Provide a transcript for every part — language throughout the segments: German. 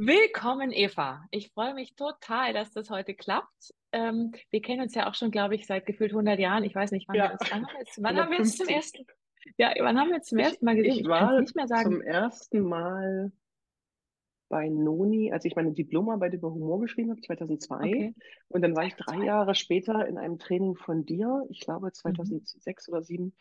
Willkommen, Eva. Ich freue mich total, dass das heute klappt. Ähm, wir kennen uns ja auch schon, glaube ich, seit gefühlt 100 Jahren. Ich weiß nicht, wann, Ja, wir uns, wann, haben wir uns, wann haben wir uns zum ersten, ja, wann haben wir uns zum ersten Mal gesehen? ich Ich war nicht mehr sagen. zum ersten Mal bei Noni, als ich meine Diplomarbeit über Humor geschrieben habe, 2002. Okay. Und dann war ich drei 2002. Jahre später in einem Training von dir, ich glaube Mhm. 2006 oder 2007,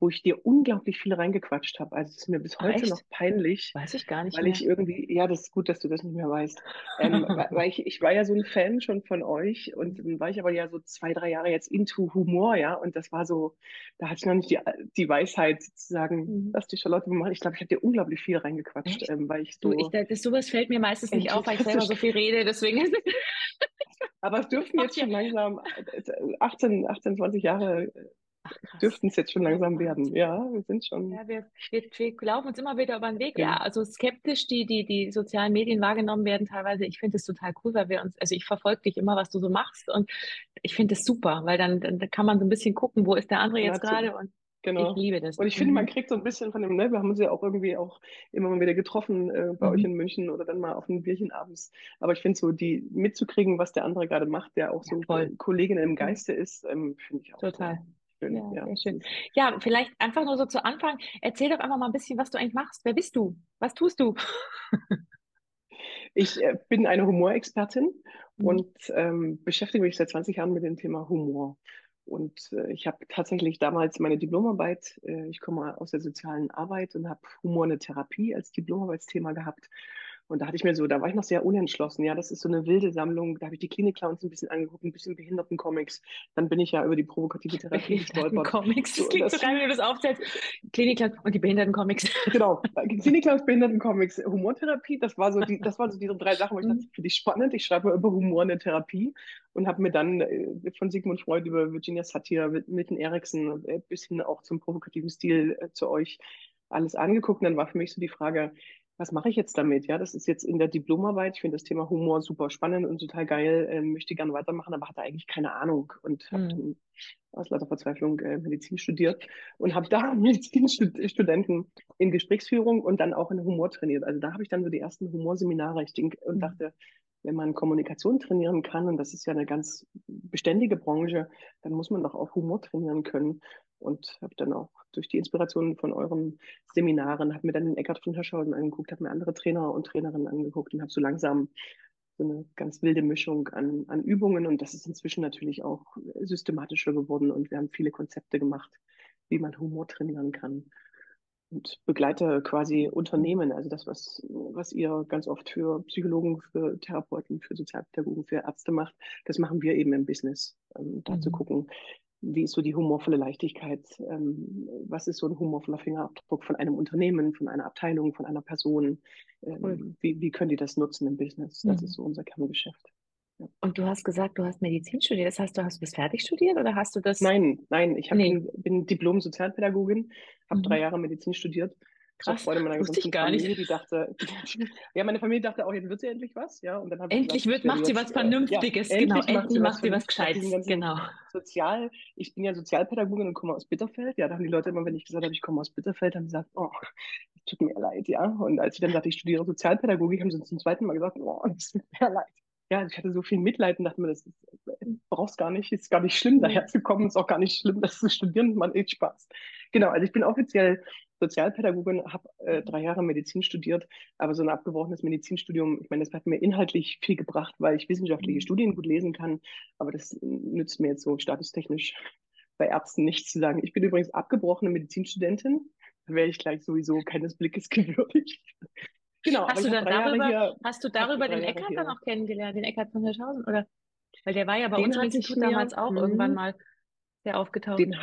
wo ich dir unglaublich viel reingequatscht habe. Also es ist mir bis Ach, heute noch echt? peinlich, Weiß ich gar nicht weil ich mehr. irgendwie, ja, das ist gut, dass du das nicht mehr weißt. Ähm, weil ich, ich war ja so ein Fan schon von euch und dann war ich aber ja so zwei, drei Jahre jetzt into Humor, ja, und das war so, da hatte ich noch nicht die, die Weisheit zu sagen, Mhm. lass die Charlotte machen. Ich glaube, ich habe dir unglaublich viel reingequatscht, ähm, weil ich Du, ich, so das, sowas fällt mir meistens nicht auf, weil ich selber so viel rede. Deswegen Aber es dürften jetzt schon langsam, äh, 18, 18, 20 Jahre äh, Ach, dürften es jetzt schon Ja, langsam werden. Ja, wir sind schon Ja, wir, wir, wir laufen uns immer wieder über den Weg. Ja, also skeptisch, die, die, die sozialen Medien wahrgenommen werden teilweise. Ich finde es total cool, weil wir uns, also ich verfolge dich immer, was du so machst und ich finde es super, weil dann, dann kann man so ein bisschen gucken, wo ist der andere jetzt nahezu, gerade und ich genau. liebe das. Und ich finde, man Mhm. kriegt so ein bisschen von dem, ne, wir haben uns ja auch irgendwie auch immer mal wieder getroffen äh, bei euch Mhm. in München oder dann mal auf ein Bierchen abends. Aber ich finde so, die mitzukriegen, was der andere gerade macht, der auch Ja, so voll. Kollegin im Ja, Geiste ist, ähm, finde ich auch total. sehr schön. Ja, Ja, sehr schön. Ja, vielleicht einfach nur so zu Anfang. Erzähl doch einfach mal ein bisschen, was du eigentlich machst. Wer bist du? Was tust du? Ich äh, bin eine Humorexpertin Mhm. und ähm, beschäftige mich seit 20 Jahren mit dem Thema Humor. Und äh, ich habe tatsächlich damals meine Diplomarbeit, äh, ich komme aus der sozialen Arbeit und habe Humor in der Therapie als Diplomarbeitsthema gehabt. Und da hatte ich mir so, da war ich noch sehr unentschlossen. Ja, das ist so eine wilde Sammlung. Da habe ich die Klinik-Clowns ein bisschen angeguckt, ein bisschen Behinderten-Comics. Dann bin ich ja über die provokative Therapie gestolpert. Behindertencomics. Das klingt so geil, wenn du das aufzählst. Klinik und die Behindertencomics. Genau, Klinik-Claus Behindertencomics, Humortherapie, das war so die, das waren so diese drei Sachen, wo ich dachte, Mhm. finde ich spannend. Ich schreibe mal über Humor in der Therapie und habe mir dann äh, von Sigmund Freud über Virginia Satir, Milton Erickson äh, bis hin auch zum provokativen Stil äh, zu euch alles angeguckt. Und dann war für mich so die Frage, was mache ich jetzt damit? Ja, das ist jetzt in der Diplomarbeit. Ich finde das Thema Humor super spannend und total geil, ähm, möchte gerne weitermachen, aber hatte eigentlich keine Ahnung und habe Mhm. dann aus lauter Verzweiflung äh, Medizin studiert und habe da Medizinstudenten in Gesprächsführung und dann auch in Humor trainiert. Also da habe ich dann so die ersten Humorseminare. Ich denk, und Mhm. dachte, wenn man Kommunikation trainieren kann, und das ist ja eine ganz beständige Branche, dann muss man doch auch Humor trainieren können. Und habe dann auch durch die Inspiration von euren Seminaren, habe mir dann den Eckart von Hirschhausen angeguckt, habe mir andere Trainer und Trainerinnen angeguckt und habe so langsam so eine ganz wilde Mischung an, an Übungen. Und das ist inzwischen natürlich auch systematischer geworden. Und wir haben viele Konzepte gemacht, wie man Humor trainieren kann und begleite quasi. Unternehmen, also das, was, was ihr ganz oft für Psychologen, für Therapeuten, für Sozialpädagogen, für Ärzte macht, das machen wir eben im Business. Ähm, da zu Mhm. gucken, wie ist so die humorvolle Leichtigkeit, ähm, was ist so ein humorvoller Fingerabdruck von einem Unternehmen, von einer Abteilung, von einer Person, Cool. ähm, wie, wie können die das nutzen im Business? Das ist Mhm. so unser Kerngeschäft. Ja. Und du hast gesagt, du hast Medizin studiert. Das heißt, du hast das fertig studiert oder hast du das? Nein, nein, ich hab, Nee. bin, Diplom-Sozialpädagogin, habe drei Mhm. Jahre Medizin studiert, Krass. Freude meiner gesamten gar nicht. Familie, die dachte, ja, meine Familie dachte auch, jetzt wird sie endlich was, ja, und dann habe Endlich gesagt, wird, macht sie was äh, ja, Vernünftiges. Genau. endlich macht Endlich sie was macht sie was Gescheites. Genau. Sozial, ich bin ja Sozialpädagogin und komme aus Bitterfeld, ja, da haben die Leute immer, wenn ich gesagt habe, ich komme aus Bitterfeld, haben sie gesagt, oh, tut mir leid, ja, und als ich dann sagte, ich studiere Sozialpädagogik, haben sie zum zweiten Mal gesagt, oh, das tut mir leid. Ja, ich hatte so viel Mitleid und dachte mir, das ist, brauchst gar nicht, ist gar nicht schlimm, daher zu kommen, ist auch gar nicht schlimm, das zu studieren, man echt Spaß. Genau, also ich bin offiziell Sozialpädagogin, habe äh, drei Jahre Medizin studiert, aber so ein abgebrochenes Medizinstudium, ich meine, das hat mir inhaltlich viel gebracht, weil ich wissenschaftliche Mhm. Studien gut lesen kann, aber das nützt mir jetzt so statustechnisch bei Ärzten nichts zu sagen. Ich bin übrigens abgebrochene Medizinstudentin, da wäre ich gleich sowieso keines Blickes gewürdigt. Genau, Hast du dann darüber, hier, hast du darüber den Eckart dann auch kennengelernt, den Eckart von Hirschhausen? Oder? Weil der war ja bei uns den im hatte ich Institut damals auch irgendwann hm, mal sehr aufgetaucht. den,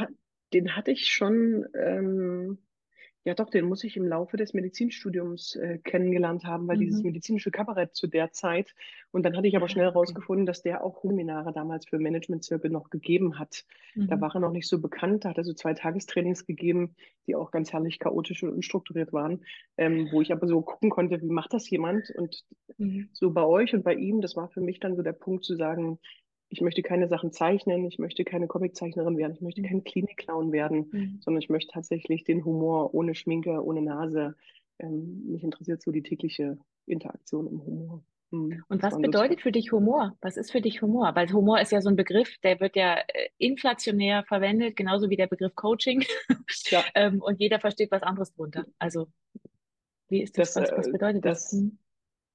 den hatte ich schon, ähm, Ja, doch, den muss ich im Laufe des Medizinstudiums äh, kennengelernt haben, weil dieses Mhm. medizinische Kabarett zu der Zeit. Und dann hatte ich aber Ah, schnell okay. rausgefunden, dass der auch Seminare damals für Management-Zirkel noch gegeben hat. Da Mhm. war er noch nicht so bekannt. Da hat er so zwei Tagestrainings gegeben, die auch ganz herrlich chaotisch und unstrukturiert waren, ähm, wo ich aber so gucken konnte, wie macht das jemand? Und Mhm. so bei euch und bei ihm, das war für mich dann so der Punkt zu sagen, ich möchte keine Sachen zeichnen, ich möchte keine Comiczeichnerin werden, ich möchte Mhm. kein Klinik-Clown werden, Mhm. sondern ich möchte tatsächlich den Humor ohne Schminke, ohne Nase. ähm, mich interessiert so die tägliche Interaktion im Humor. Hm, Und was bedeutet für dich Humor? Was ist für dich Humor? Weil Humor ist ja so ein Begriff, der wird ja äh, inflationär verwendet, genauso wie der Begriff Coaching. Ja. ähm, und jeder versteht was anderes drunter. Also, wie ist das? das was, was äh, bedeutet das? das?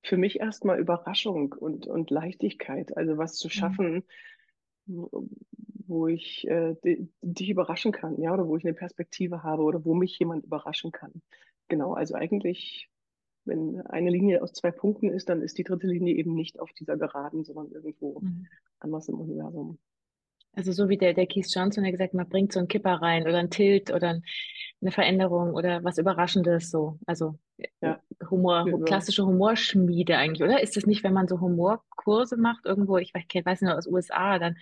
Für mich erstmal Überraschung und, und Leichtigkeit. Also was zu hm. schaffen, mhm. wo ich äh, dich überraschen kann, ja, oder wo ich eine Perspektive habe oder wo mich jemand überraschen kann. Genau, also eigentlich wenn eine Linie aus zwei Punkten ist, dann ist die dritte Linie eben nicht auf dieser Geraden, sondern irgendwo mhm. anders im Universum. Also so wie der, der Keith Johnson, der gesagt man bringt so einen Kipper rein oder einen Tilt oder eine Veränderung oder was Überraschendes so. Also ja. Humor, ja. klassische Humorschmiede eigentlich, oder? Ist das nicht, wenn man so Humorkurse macht irgendwo, ich weiß, ich weiß nicht, aus USA, dann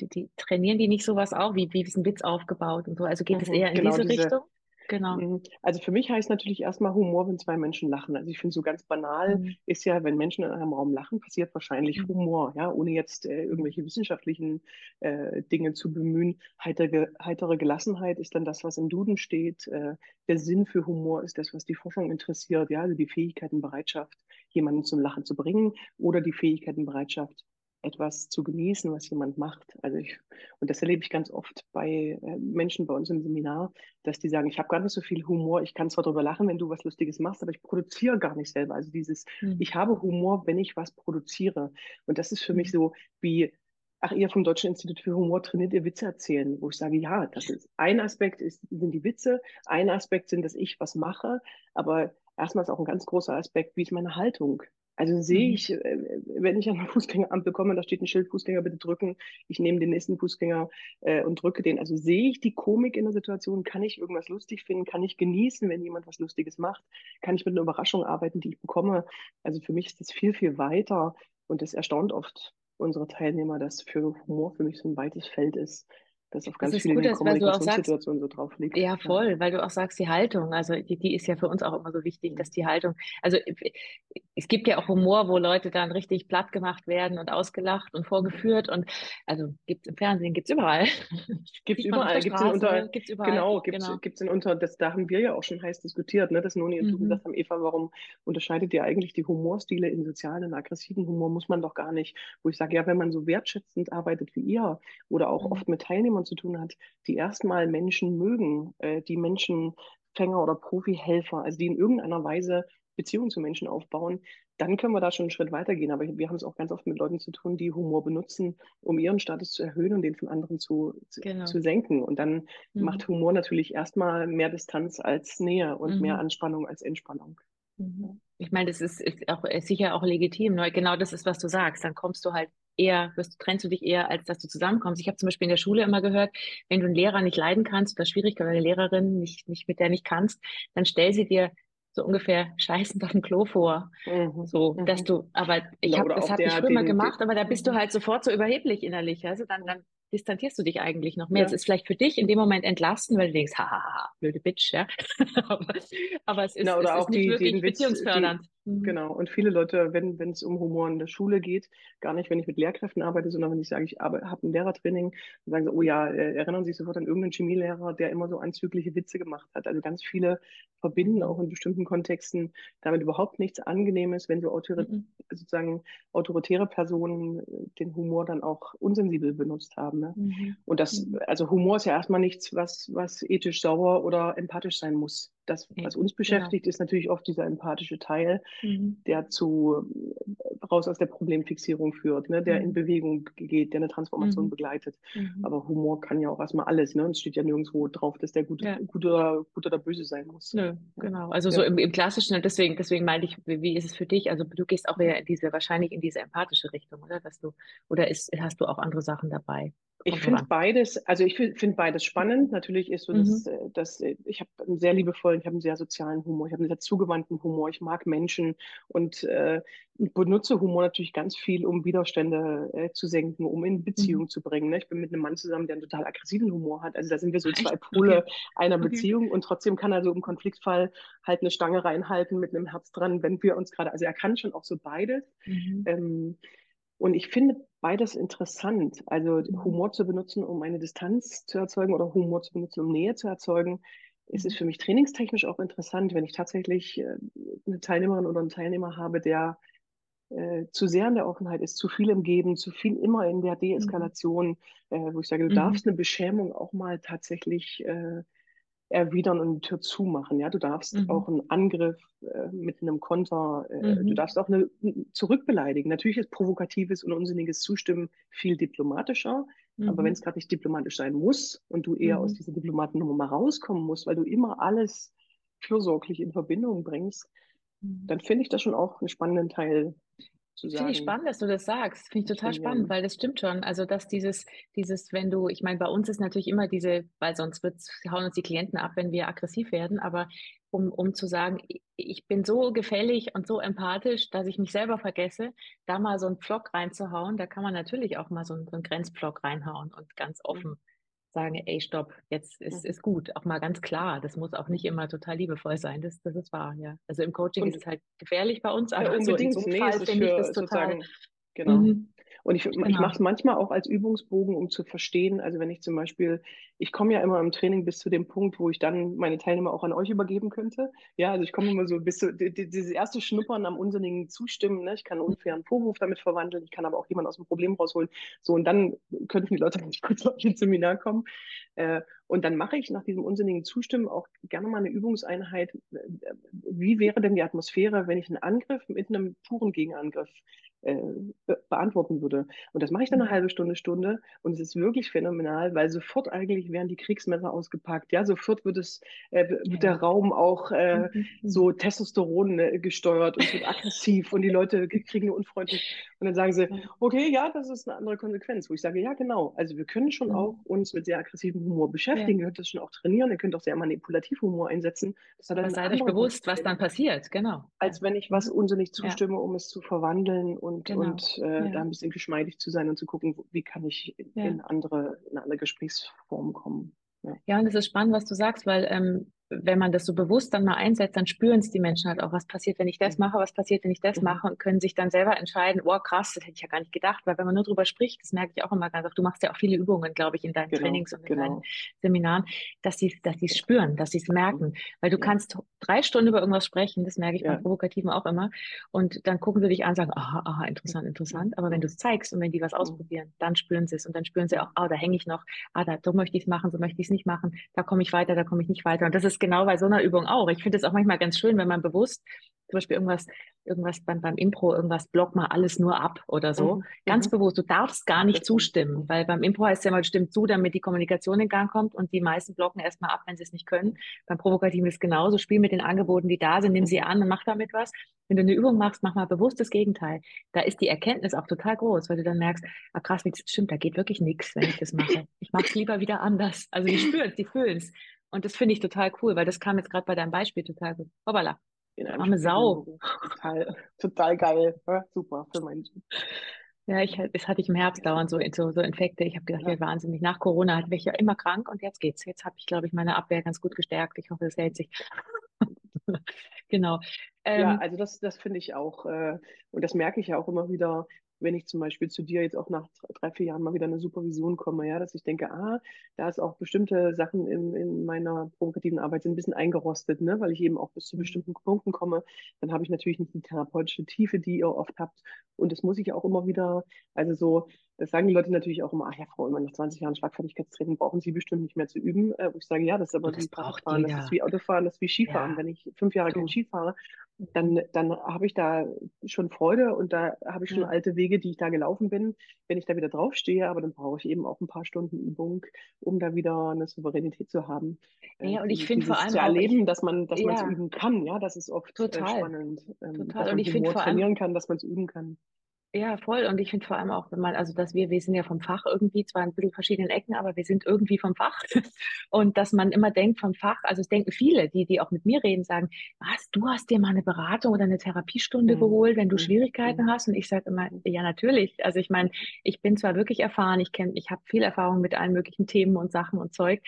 die, die, trainieren die nicht sowas auch? Wie, wie ist ein Witz aufgebaut und so? Also geht es mhm, eher in genau diese, diese Richtung? Genau. Mhm. Also für mich heißt natürlich erstmal Humor, wenn zwei Menschen lachen. Also ich finde so ganz banal mhm. ist ja, wenn Menschen in einem Raum lachen, passiert wahrscheinlich mhm. Humor, ja, ohne jetzt äh, irgendwelche wissenschaftlichen äh, Dinge zu bemühen. Heitere, heitere Gelassenheit ist dann das, was im Duden steht. Äh, der Sinn für Humor ist das, was die Forschung interessiert, ja, also die Fähigkeit und Bereitschaft, jemanden zum Lachen zu bringen oder die Fähigkeit und Bereitschaft, etwas zu genießen, was jemand macht. Also ich, und das erlebe ich ganz oft bei äh, Menschen bei uns im Seminar, dass die sagen, ich habe gar nicht so viel Humor, ich kann zwar darüber lachen, wenn du was Lustiges machst, aber ich produziere gar nicht selber. Also dieses, mhm. ich habe Humor, wenn ich was produziere. Und das ist für mich hm. so wie, ach, ihr vom Deutschen Institut für Humor trainiert ihr Witze erzählen, wo ich sage, ja, das ist ein Aspekt ist, sind die Witze, ein Aspekt sind, dass ich was mache, aber erstmal ist auch ein ganz großer Aspekt, wie ist meine Haltung? Also sehe mhm. ich, äh, wenn ich an einer Fußgängerampel komme, da steht ein Schild, Fußgänger bitte drücken, ich nehme den nächsten Fußgänger äh, und drücke den. Also sehe ich die Komik in der Situation, kann ich irgendwas lustig finden, kann ich genießen, wenn jemand was Lustiges macht, kann ich mit einer Überraschung arbeiten, die ich bekomme. Also für mich ist das viel, viel weiter und das erstaunt oft unsere Teilnehmer, dass für Humor für mich so ein weites Feld ist das auf ganz das viele gut, Kommunikationssituationen so drauf liegt. Ja, voll, ja. weil du auch sagst, die Haltung, also die, die ist ja für uns auch immer so wichtig, dass die Haltung, also es gibt ja auch Humor, wo Leute dann richtig platt gemacht werden und ausgelacht und vorgeführt und also gibt es im Fernsehen, gibt es überall. Gibt es überall, gibt es unter, gibt's überall. Genau, gibt es genau. in unter, das, da haben wir ja auch schon heiß diskutiert, ne, dass Noni und mhm. du gesagt haben, Eva, warum unterscheidet ihr eigentlich die Humorstile in sozialen und aggressiven Humor, muss man doch gar nicht, wo ich sage, ja, wenn man so wertschätzend arbeitet wie ihr oder auch mhm. oft mit Teilnehmern zu tun hat, die erstmal Menschen mögen, äh, die Menschenfänger oder Profihelfer, also die in irgendeiner Weise Beziehungen zu Menschen aufbauen, dann können wir da schon einen Schritt weitergehen. Aber wir haben es auch ganz oft mit Leuten zu tun, die Humor benutzen, um ihren Status zu erhöhen und den von anderen zu, genau. zu senken. Und dann mhm. macht Humor natürlich erstmal mehr Distanz als Nähe und mhm. mehr Anspannung als Entspannung. Mhm. Ich meine, das ist, ist auch ist sicher auch legitim. Ne? Genau das ist, was du sagst. Dann kommst du halt eher, wirst, trennst du dich eher, als dass du zusammenkommst. Ich habe zum Beispiel in der Schule immer gehört, wenn du einen Lehrer nicht leiden kannst oder Schwierigkeit oder eine Lehrerin nicht, nicht mit der nicht kannst, dann stell sie dir so ungefähr scheißend auf dem Klo vor. Mhm. So, mhm. dass du, aber ich habe, das habe ich früher mal gemacht, aber da bist du halt sofort so überheblich innerlich. Also dann, dann distanzierst du dich eigentlich noch mehr. Es ist vielleicht für dich in dem Moment entlasten, weil du denkst, hahaha, blöde Bitch, ja. aber, aber, es ist, Na, es auch ist nicht die, wirklich beziehungsfördernd. Die, Mhm. Genau. Und viele Leute, wenn wenn es um Humor in der Schule geht, gar nicht, wenn ich mit Lehrkräften arbeite, sondern wenn ich sage, ich habe ein Lehrertraining, dann sagen sie, oh ja, äh, erinnern Sie sich sofort an irgendeinen Chemielehrer, der immer so anzügliche Witze gemacht hat. Also ganz viele verbinden auch in bestimmten Kontexten damit überhaupt nichts Angenehmes, wenn so autor mhm. sozusagen autoritäre Personen äh, den Humor dann auch unsensibel benutzt haben. Ne? Mhm. Und das, mhm. also Humor ist ja erstmal nichts, was, was ethisch sauer oder empathisch sein muss das, was uns beschäftigt, genau. ist natürlich oft dieser empathische Teil, mhm. der zu raus aus der Problemfixierung führt, ne, der mhm. in Bewegung geht, der eine Transformation mhm. begleitet. Mhm. Aber Humor kann ja auch erstmal alles. Ne? Es steht ja nirgendwo drauf, dass der gut, ja. gut, oder, gut oder böse sein muss. Nö, genau. Also ja. so im, im klassischen, deswegen, deswegen meinte ich, wie, wie ist es für dich? Also du gehst auch eher in diese, wahrscheinlich in diese empathische Richtung, oder? Dass du, oder ist, hast du auch andere Sachen dabei? Ich finde beides, also ich finde beides spannend. Natürlich ist so, dass, mhm. Äh, dass äh, ich habe einen sehr liebevollen, ich habe einen sehr sozialen Humor, ich habe einen sehr zugewandten Humor, ich mag Menschen und äh, benutze Humor natürlich ganz viel, um Widerstände äh, zu senken, um in Beziehung mhm. zu bringen. Ne? Ich bin mit einem Mann zusammen, der einen total aggressiven Humor hat. Also da sind wir so zwei Pole okay. einer okay. Beziehung und trotzdem kann er so im Konfliktfall halt eine Stange reinhalten mit einem Herz dran, wenn wir uns gerade, also er kann schon auch so beides. Mhm. Ähm, und ich finde beides interessant. Also mhm. Humor zu benutzen, um eine Distanz zu erzeugen oder Humor zu benutzen, um Nähe zu erzeugen, ist es für mich trainingstechnisch auch interessant, wenn ich tatsächlich äh, eine Teilnehmerin oder einen Teilnehmer habe, der äh, zu sehr in der Offenheit ist, zu viel im Geben, zu viel immer in der Deeskalation, äh, wo ich sage, du Mhm. darfst eine Beschämung auch mal tatsächlich äh, erwidern und eine Tür zumachen. Ja, du darfst Mhm. auch einen Angriff äh, mit einem Konter, äh, du Mhm. darfst auch eine zurückbeleidigen. Natürlich ist provokatives und unsinniges Zustimmen viel diplomatischer, aber wenn Mhm. es gerade nicht diplomatisch sein muss und du eher aus Mhm. dieser Diplomatennummer mal rauskommen musst, weil du immer alles fürsorglich in Verbindung bringst, Mhm. dann finde ich das schon auch einen spannenden Teil zu Finde ich sagen, spannend, dass du das sagst. Finde ich total spannend, trainieren. weil das stimmt schon. Also, dass dieses, dieses, wenn du, ich meine, bei uns ist natürlich immer diese, weil sonst wird's, hauen uns die Klienten ab, wenn wir aggressiv werden, aber um, um zu sagen, ich, ich bin so gefällig und so empathisch, dass ich mich selber vergesse, da mal so einen Pflock reinzuhauen, da kann man natürlich auch mal so einen, so einen Grenzpflock reinhauen und ganz offen sagen, ey, stopp, jetzt ist, ist gut. Auch mal ganz klar. Das muss auch nicht immer total liebevoll sein. Das, das ist wahr, ja. Also im Coaching Und ist es halt gefährlich bei uns, Ja, aber so in unbedingt. so einem Fall es finde ich das total, genau. mhm, Und ich, ich genau. mache es manchmal auch als Übungsbogen, um zu verstehen. Also wenn ich zum Beispiel, ich komme ja immer im Training bis zu dem Punkt, wo ich dann meine Teilnehmer auch an euch übergeben könnte. Ja, also ich komme immer so bis zu die, die, dieses erste Schnuppern am unsinnigen Zustimmen. Ne? Ich kann einen unfairen Vorwurf damit verwandeln, ich kann aber auch jemanden aus dem Problem rausholen. So, und dann könnten die Leute nicht kurz auf ein Seminar kommen. Äh, und dann mache ich nach diesem unsinnigen Zustimmen auch gerne mal eine Übungseinheit. Äh, Wie wäre denn die Atmosphäre, wenn ich einen Angriff mit einem puren Gegenangriff äh, be beantworten würde? Und das mache ich dann eine Mhm. halbe Stunde, Stunde. Und es ist wirklich phänomenal, weil sofort eigentlich werden die Kriegsmesser ausgepackt. Ja, sofort wird es, äh, wird Ja, der ja. Raum auch äh, Mhm. Mhm. so Testosteron äh, gesteuert und es wird aggressiv und die Leute kriegen unfreundlich. Und dann sagen sie, Ja. okay, ja, das ist eine andere Konsequenz, wo ich sage, ja, genau. Also wir können schon auch Mhm. uns mit sehr aggressivem Humor Ja. beschäftigen. Ihr könnt das schon auch trainieren. Ihr könnt auch sehr manipulativ Humor einsetzen. Das hat dann seid euch bewusst, was dann passiert. Genau. Ja. als wenn ich was unsinnig Ja, zustimme, um es zu verwandeln und, genau. und äh, da Ja. ein bisschen geschmeidig zu sein und zu gucken, wie kann ich in, Ja. in andere, in eine andere Gesprächsform kommen. Ja. Ja, und es ist spannend, was du sagst, weil ähm, wenn man das so bewusst dann mal einsetzt, dann spüren es die Menschen halt auch, was passiert, wenn ich das Mhm. mache, was passiert, wenn ich das Mhm. mache und können sich dann selber entscheiden, oh krass, das hätte ich ja gar nicht gedacht, weil wenn man nur drüber spricht, das merke ich auch immer ganz oft, du machst ja auch viele Übungen, glaube ich, in deinen Genau, Trainings und in deinen genau. Seminaren, dass sie dass sie es spüren, dass sie es merken, weil du Ja. kannst drei Stunden über irgendwas sprechen, das merke ich beim Ja. Provokativen auch immer und dann gucken sie dich an und sagen, aha, aha, interessant, interessant, aber wenn du Mhm. es zeigst und wenn die was Mhm. ausprobieren, dann spüren sie es und dann spüren sie auch, Mhm. ah, da hänge ich noch, ah, da so möchte ich es machen, so möchte ich es nicht machen, da komme ich weiter, da komme ich nicht weiter und das ist genau bei so einer Übung auch. Ich finde es auch manchmal ganz schön, wenn man bewusst zum Beispiel irgendwas, irgendwas beim, beim Impro, irgendwas block mal alles nur ab oder so. Mhm. Ganz Mhm. bewusst, du darfst gar nicht stimmt. zustimmen, weil beim Impro heißt es ja mal, du stimmst zu, damit die Kommunikation in Gang kommt und die meisten blocken erstmal ab, wenn sie es nicht können. Beim Provokativen ist es genauso. Spiel mit den Angeboten, die da sind, nimm sie an und mach damit was. Wenn du eine Übung machst, mach mal bewusst das Gegenteil. Da ist die Erkenntnis auch total groß, weil du dann merkst, ah krass, das stimmt, da geht wirklich nichts, wenn ich das mache. Ich mache es lieber wieder anders. Also die spüren es, die fühlen es. Und das finde ich total cool, weil das kam jetzt gerade bei deinem Beispiel total gut. Hoppala, In einem arme Sau. Total, total geil. Ja, super für Job. Ja, ich, das hatte ich im Herbst dauernd so, so, so Infekte. Ich habe gedacht, Ja. ja, wahnsinnig. Nach Corona war ich ja immer krank und jetzt geht's. Jetzt habe ich, glaube ich, meine Abwehr ganz gut gestärkt. Ich hoffe, es hält sich. genau. Ja, Ähm, also das, das finde ich auch, äh, und das merke ich ja auch immer wieder, wenn ich zum Beispiel zu dir jetzt auch nach drei, vier Jahren mal wieder eine Supervision komme, ja, dass ich denke, ah, da ist auch bestimmte Sachen in, in meiner provokativen Arbeit sind ein bisschen eingerostet, ne, weil ich eben auch bis zu Mhm. bestimmten Punkten komme. Dann habe ich natürlich nicht die therapeutische Tiefe, die ihr oft habt. Und das muss ich auch immer wieder, also so, das sagen die Leute natürlich auch immer, ach ja, Frau, immer nach 20 Jahren Schlagfertigkeitstraining brauchen Sie bestimmt nicht mehr zu üben. Äh, wo ich sage, ja, das ist aber das wie Fahrradfahren, das ist wie Autofahren, das ist wie Skifahren. Ja, Wenn ich fünf Jahre kein. Ski fahre, dann, dann habe ich da schon Freude und da habe ich schon Ja. alte Wege, die ich da gelaufen bin, wenn ich da wieder draufstehe, aber dann brauche ich eben auch ein paar Stunden Übung, um da wieder eine Souveränität zu haben. Äh, Ja, und ich finde vor allem zu auch, erleben, dass man, dass man es ja, üben kann, ja, das ist oft äh, total, spannend, ähm, total. Und ich finde vor allem, trainieren kann, dass man es üben kann. Ja, voll. Und ich finde vor allem auch, wenn man, also dass wir, wir sind ja vom Fach irgendwie, zwar in ein bisschen verschiedenen Ecken, aber wir sind irgendwie vom Fach. Und dass man immer denkt vom Fach, also es denken viele, die, die auch mit mir reden, sagen, was, du hast dir mal eine Beratung oder eine Therapiestunde Mhm. geholt, wenn du Mhm. Schwierigkeiten Mhm. hast. Und ich sage immer, ja, natürlich. Also ich meine, ich bin zwar wirklich erfahren, ich kenne, ich habe viel Erfahrung mit allen möglichen Themen und Sachen und Zeug,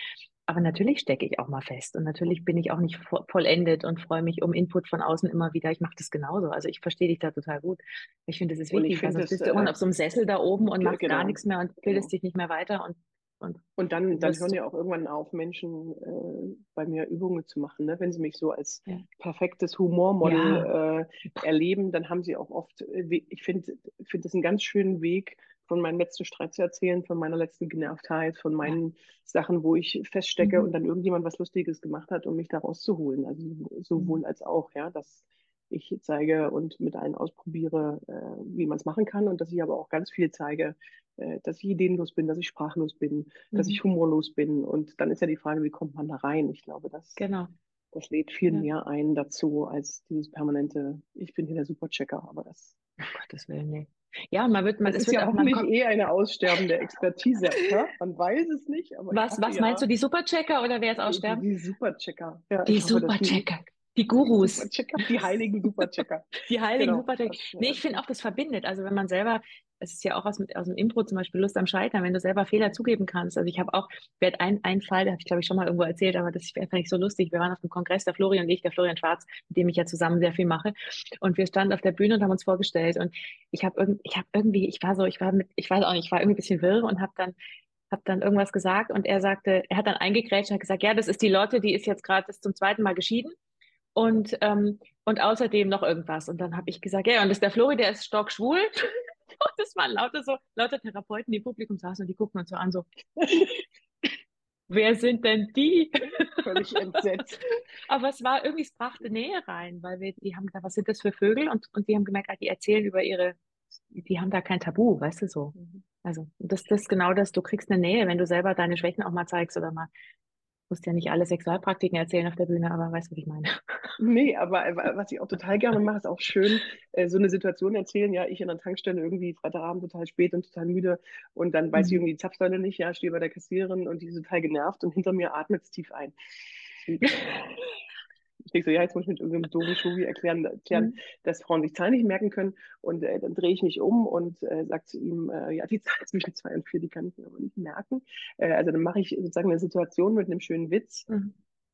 aber natürlich stecke ich auch mal fest und natürlich bin ich auch nicht vo- vollendet und freue mich um Input von außen immer wieder. Ich mache das genauso. Also ich verstehe dich da total gut. Ich finde, das ist wichtig, sonst bist du immer äh, auf so einem Sessel da oben und machst gar genau, nichts mehr und genau. bildest dich nicht mehr weiter. Und Und, und dann, dann hören ja auch irgendwann auf, Menschen äh, bei mir Übungen zu machen. Ne? Wenn sie mich so als ja. perfektes Humormodel ja. äh, erleben, dann haben sie auch oft, äh, ich finde find das einen ganz schönen Weg, von meinem letzten Streit zu erzählen, von meiner letzten Genervtheit, von meinen ja. Sachen, wo ich feststecke mhm. und dann irgendjemand was Lustiges gemacht hat, um mich da rauszuholen. Also sowohl mhm. als auch, ja, dass ich zeige und mit allen ausprobiere, äh, wie man es machen kann und dass ich aber auch ganz viel zeige, äh, dass ich ideenlos bin, dass ich sprachlos bin, mhm. dass ich humorlos bin. Und dann ist ja die Frage, wie kommt man da rein? Ich glaube, das, genau. das lädt viel ja. mehr ein dazu als dieses permanente, ich bin hier der Superchecker, aber das. Oh Gottes Willen, nee. Ja, man wird, man das ist ja hoffentlich eh eine aussterbende Expertise. ja? Man weiß es nicht. Aber was was ja, meinst du, die Superchecker oder wer ist aussterben? Die, die Superchecker. Ja, die Superchecker. Die Gurus. Die heiligen Superchecker. Die heiligen genau. Superchecker. Nee, ich finde auch, das verbindet. Also wenn man selber, es ist ja auch aus, aus dem Impro zum Beispiel Lust am Scheitern, wenn du selber Fehler zugeben kannst. Also ich habe auch, wir ein, ein Fall, da habe ich glaube ich schon mal irgendwo erzählt, aber das fand ich so lustig. Wir waren auf dem Kongress, der Florian und ich, der Florian Schwarz, mit dem ich ja zusammen sehr viel mache. Und wir standen auf der Bühne und haben uns vorgestellt. Und ich habe irgend, ich habe irgendwie, ich war so, ich war mit, ich weiß auch nicht, ich war irgendwie ein bisschen wirr und habe dann habe dann irgendwas gesagt und er sagte, er hat dann eingegrätscht hat gesagt, ja, das ist die Lotte, die ist jetzt gerade zum zweiten Mal geschieden und, ähm, und außerdem noch irgendwas. Und dann habe ich gesagt, ja, und das ist der Flori, der ist stockschwul. das waren lauter so, lauter Therapeuten, die im Publikum saßen und die gucken uns so an, so, wer sind denn die? Völlig entsetzt. Aber es war irgendwie, es brachte Nähe rein, weil wir, die haben gesagt, was sind das für Vögel? Und, und die haben gemerkt, ah, die erzählen über ihre, die haben da kein Tabu, weißt du so. Mhm. Also, das, das ist genau das, du kriegst eine Nähe, wenn du selber deine Schwächen auch mal zeigst oder mal musst ja nicht alle Sexualpraktiken erzählen auf der Bühne, aber weißt du, was ich meine? Nee, aber was ich auch total gerne mache, ist auch schön, äh, so eine Situation erzählen. Ja, ich in der Tankstelle irgendwie Freitagabend total spät und total müde und dann weiß mhm. ich irgendwie die Zapfsäule nicht. Ja, stehe bei der Kassiererin und die ist total genervt und hinter mir atmet es tief ein. Ich denke so, ja, jetzt muss ich mit irgendeinem doofen Schubi erklären, erklären mhm. dass Frauen sich Zahlen nicht merken können. Und äh, dann drehe ich mich um und äh, sage zu ihm, äh, ja, die Zahl zwischen zwei und vier, die kann ich mir aber nicht merken. Äh, also dann mache ich sozusagen eine Situation mit einem schönen Witz. Mhm. Und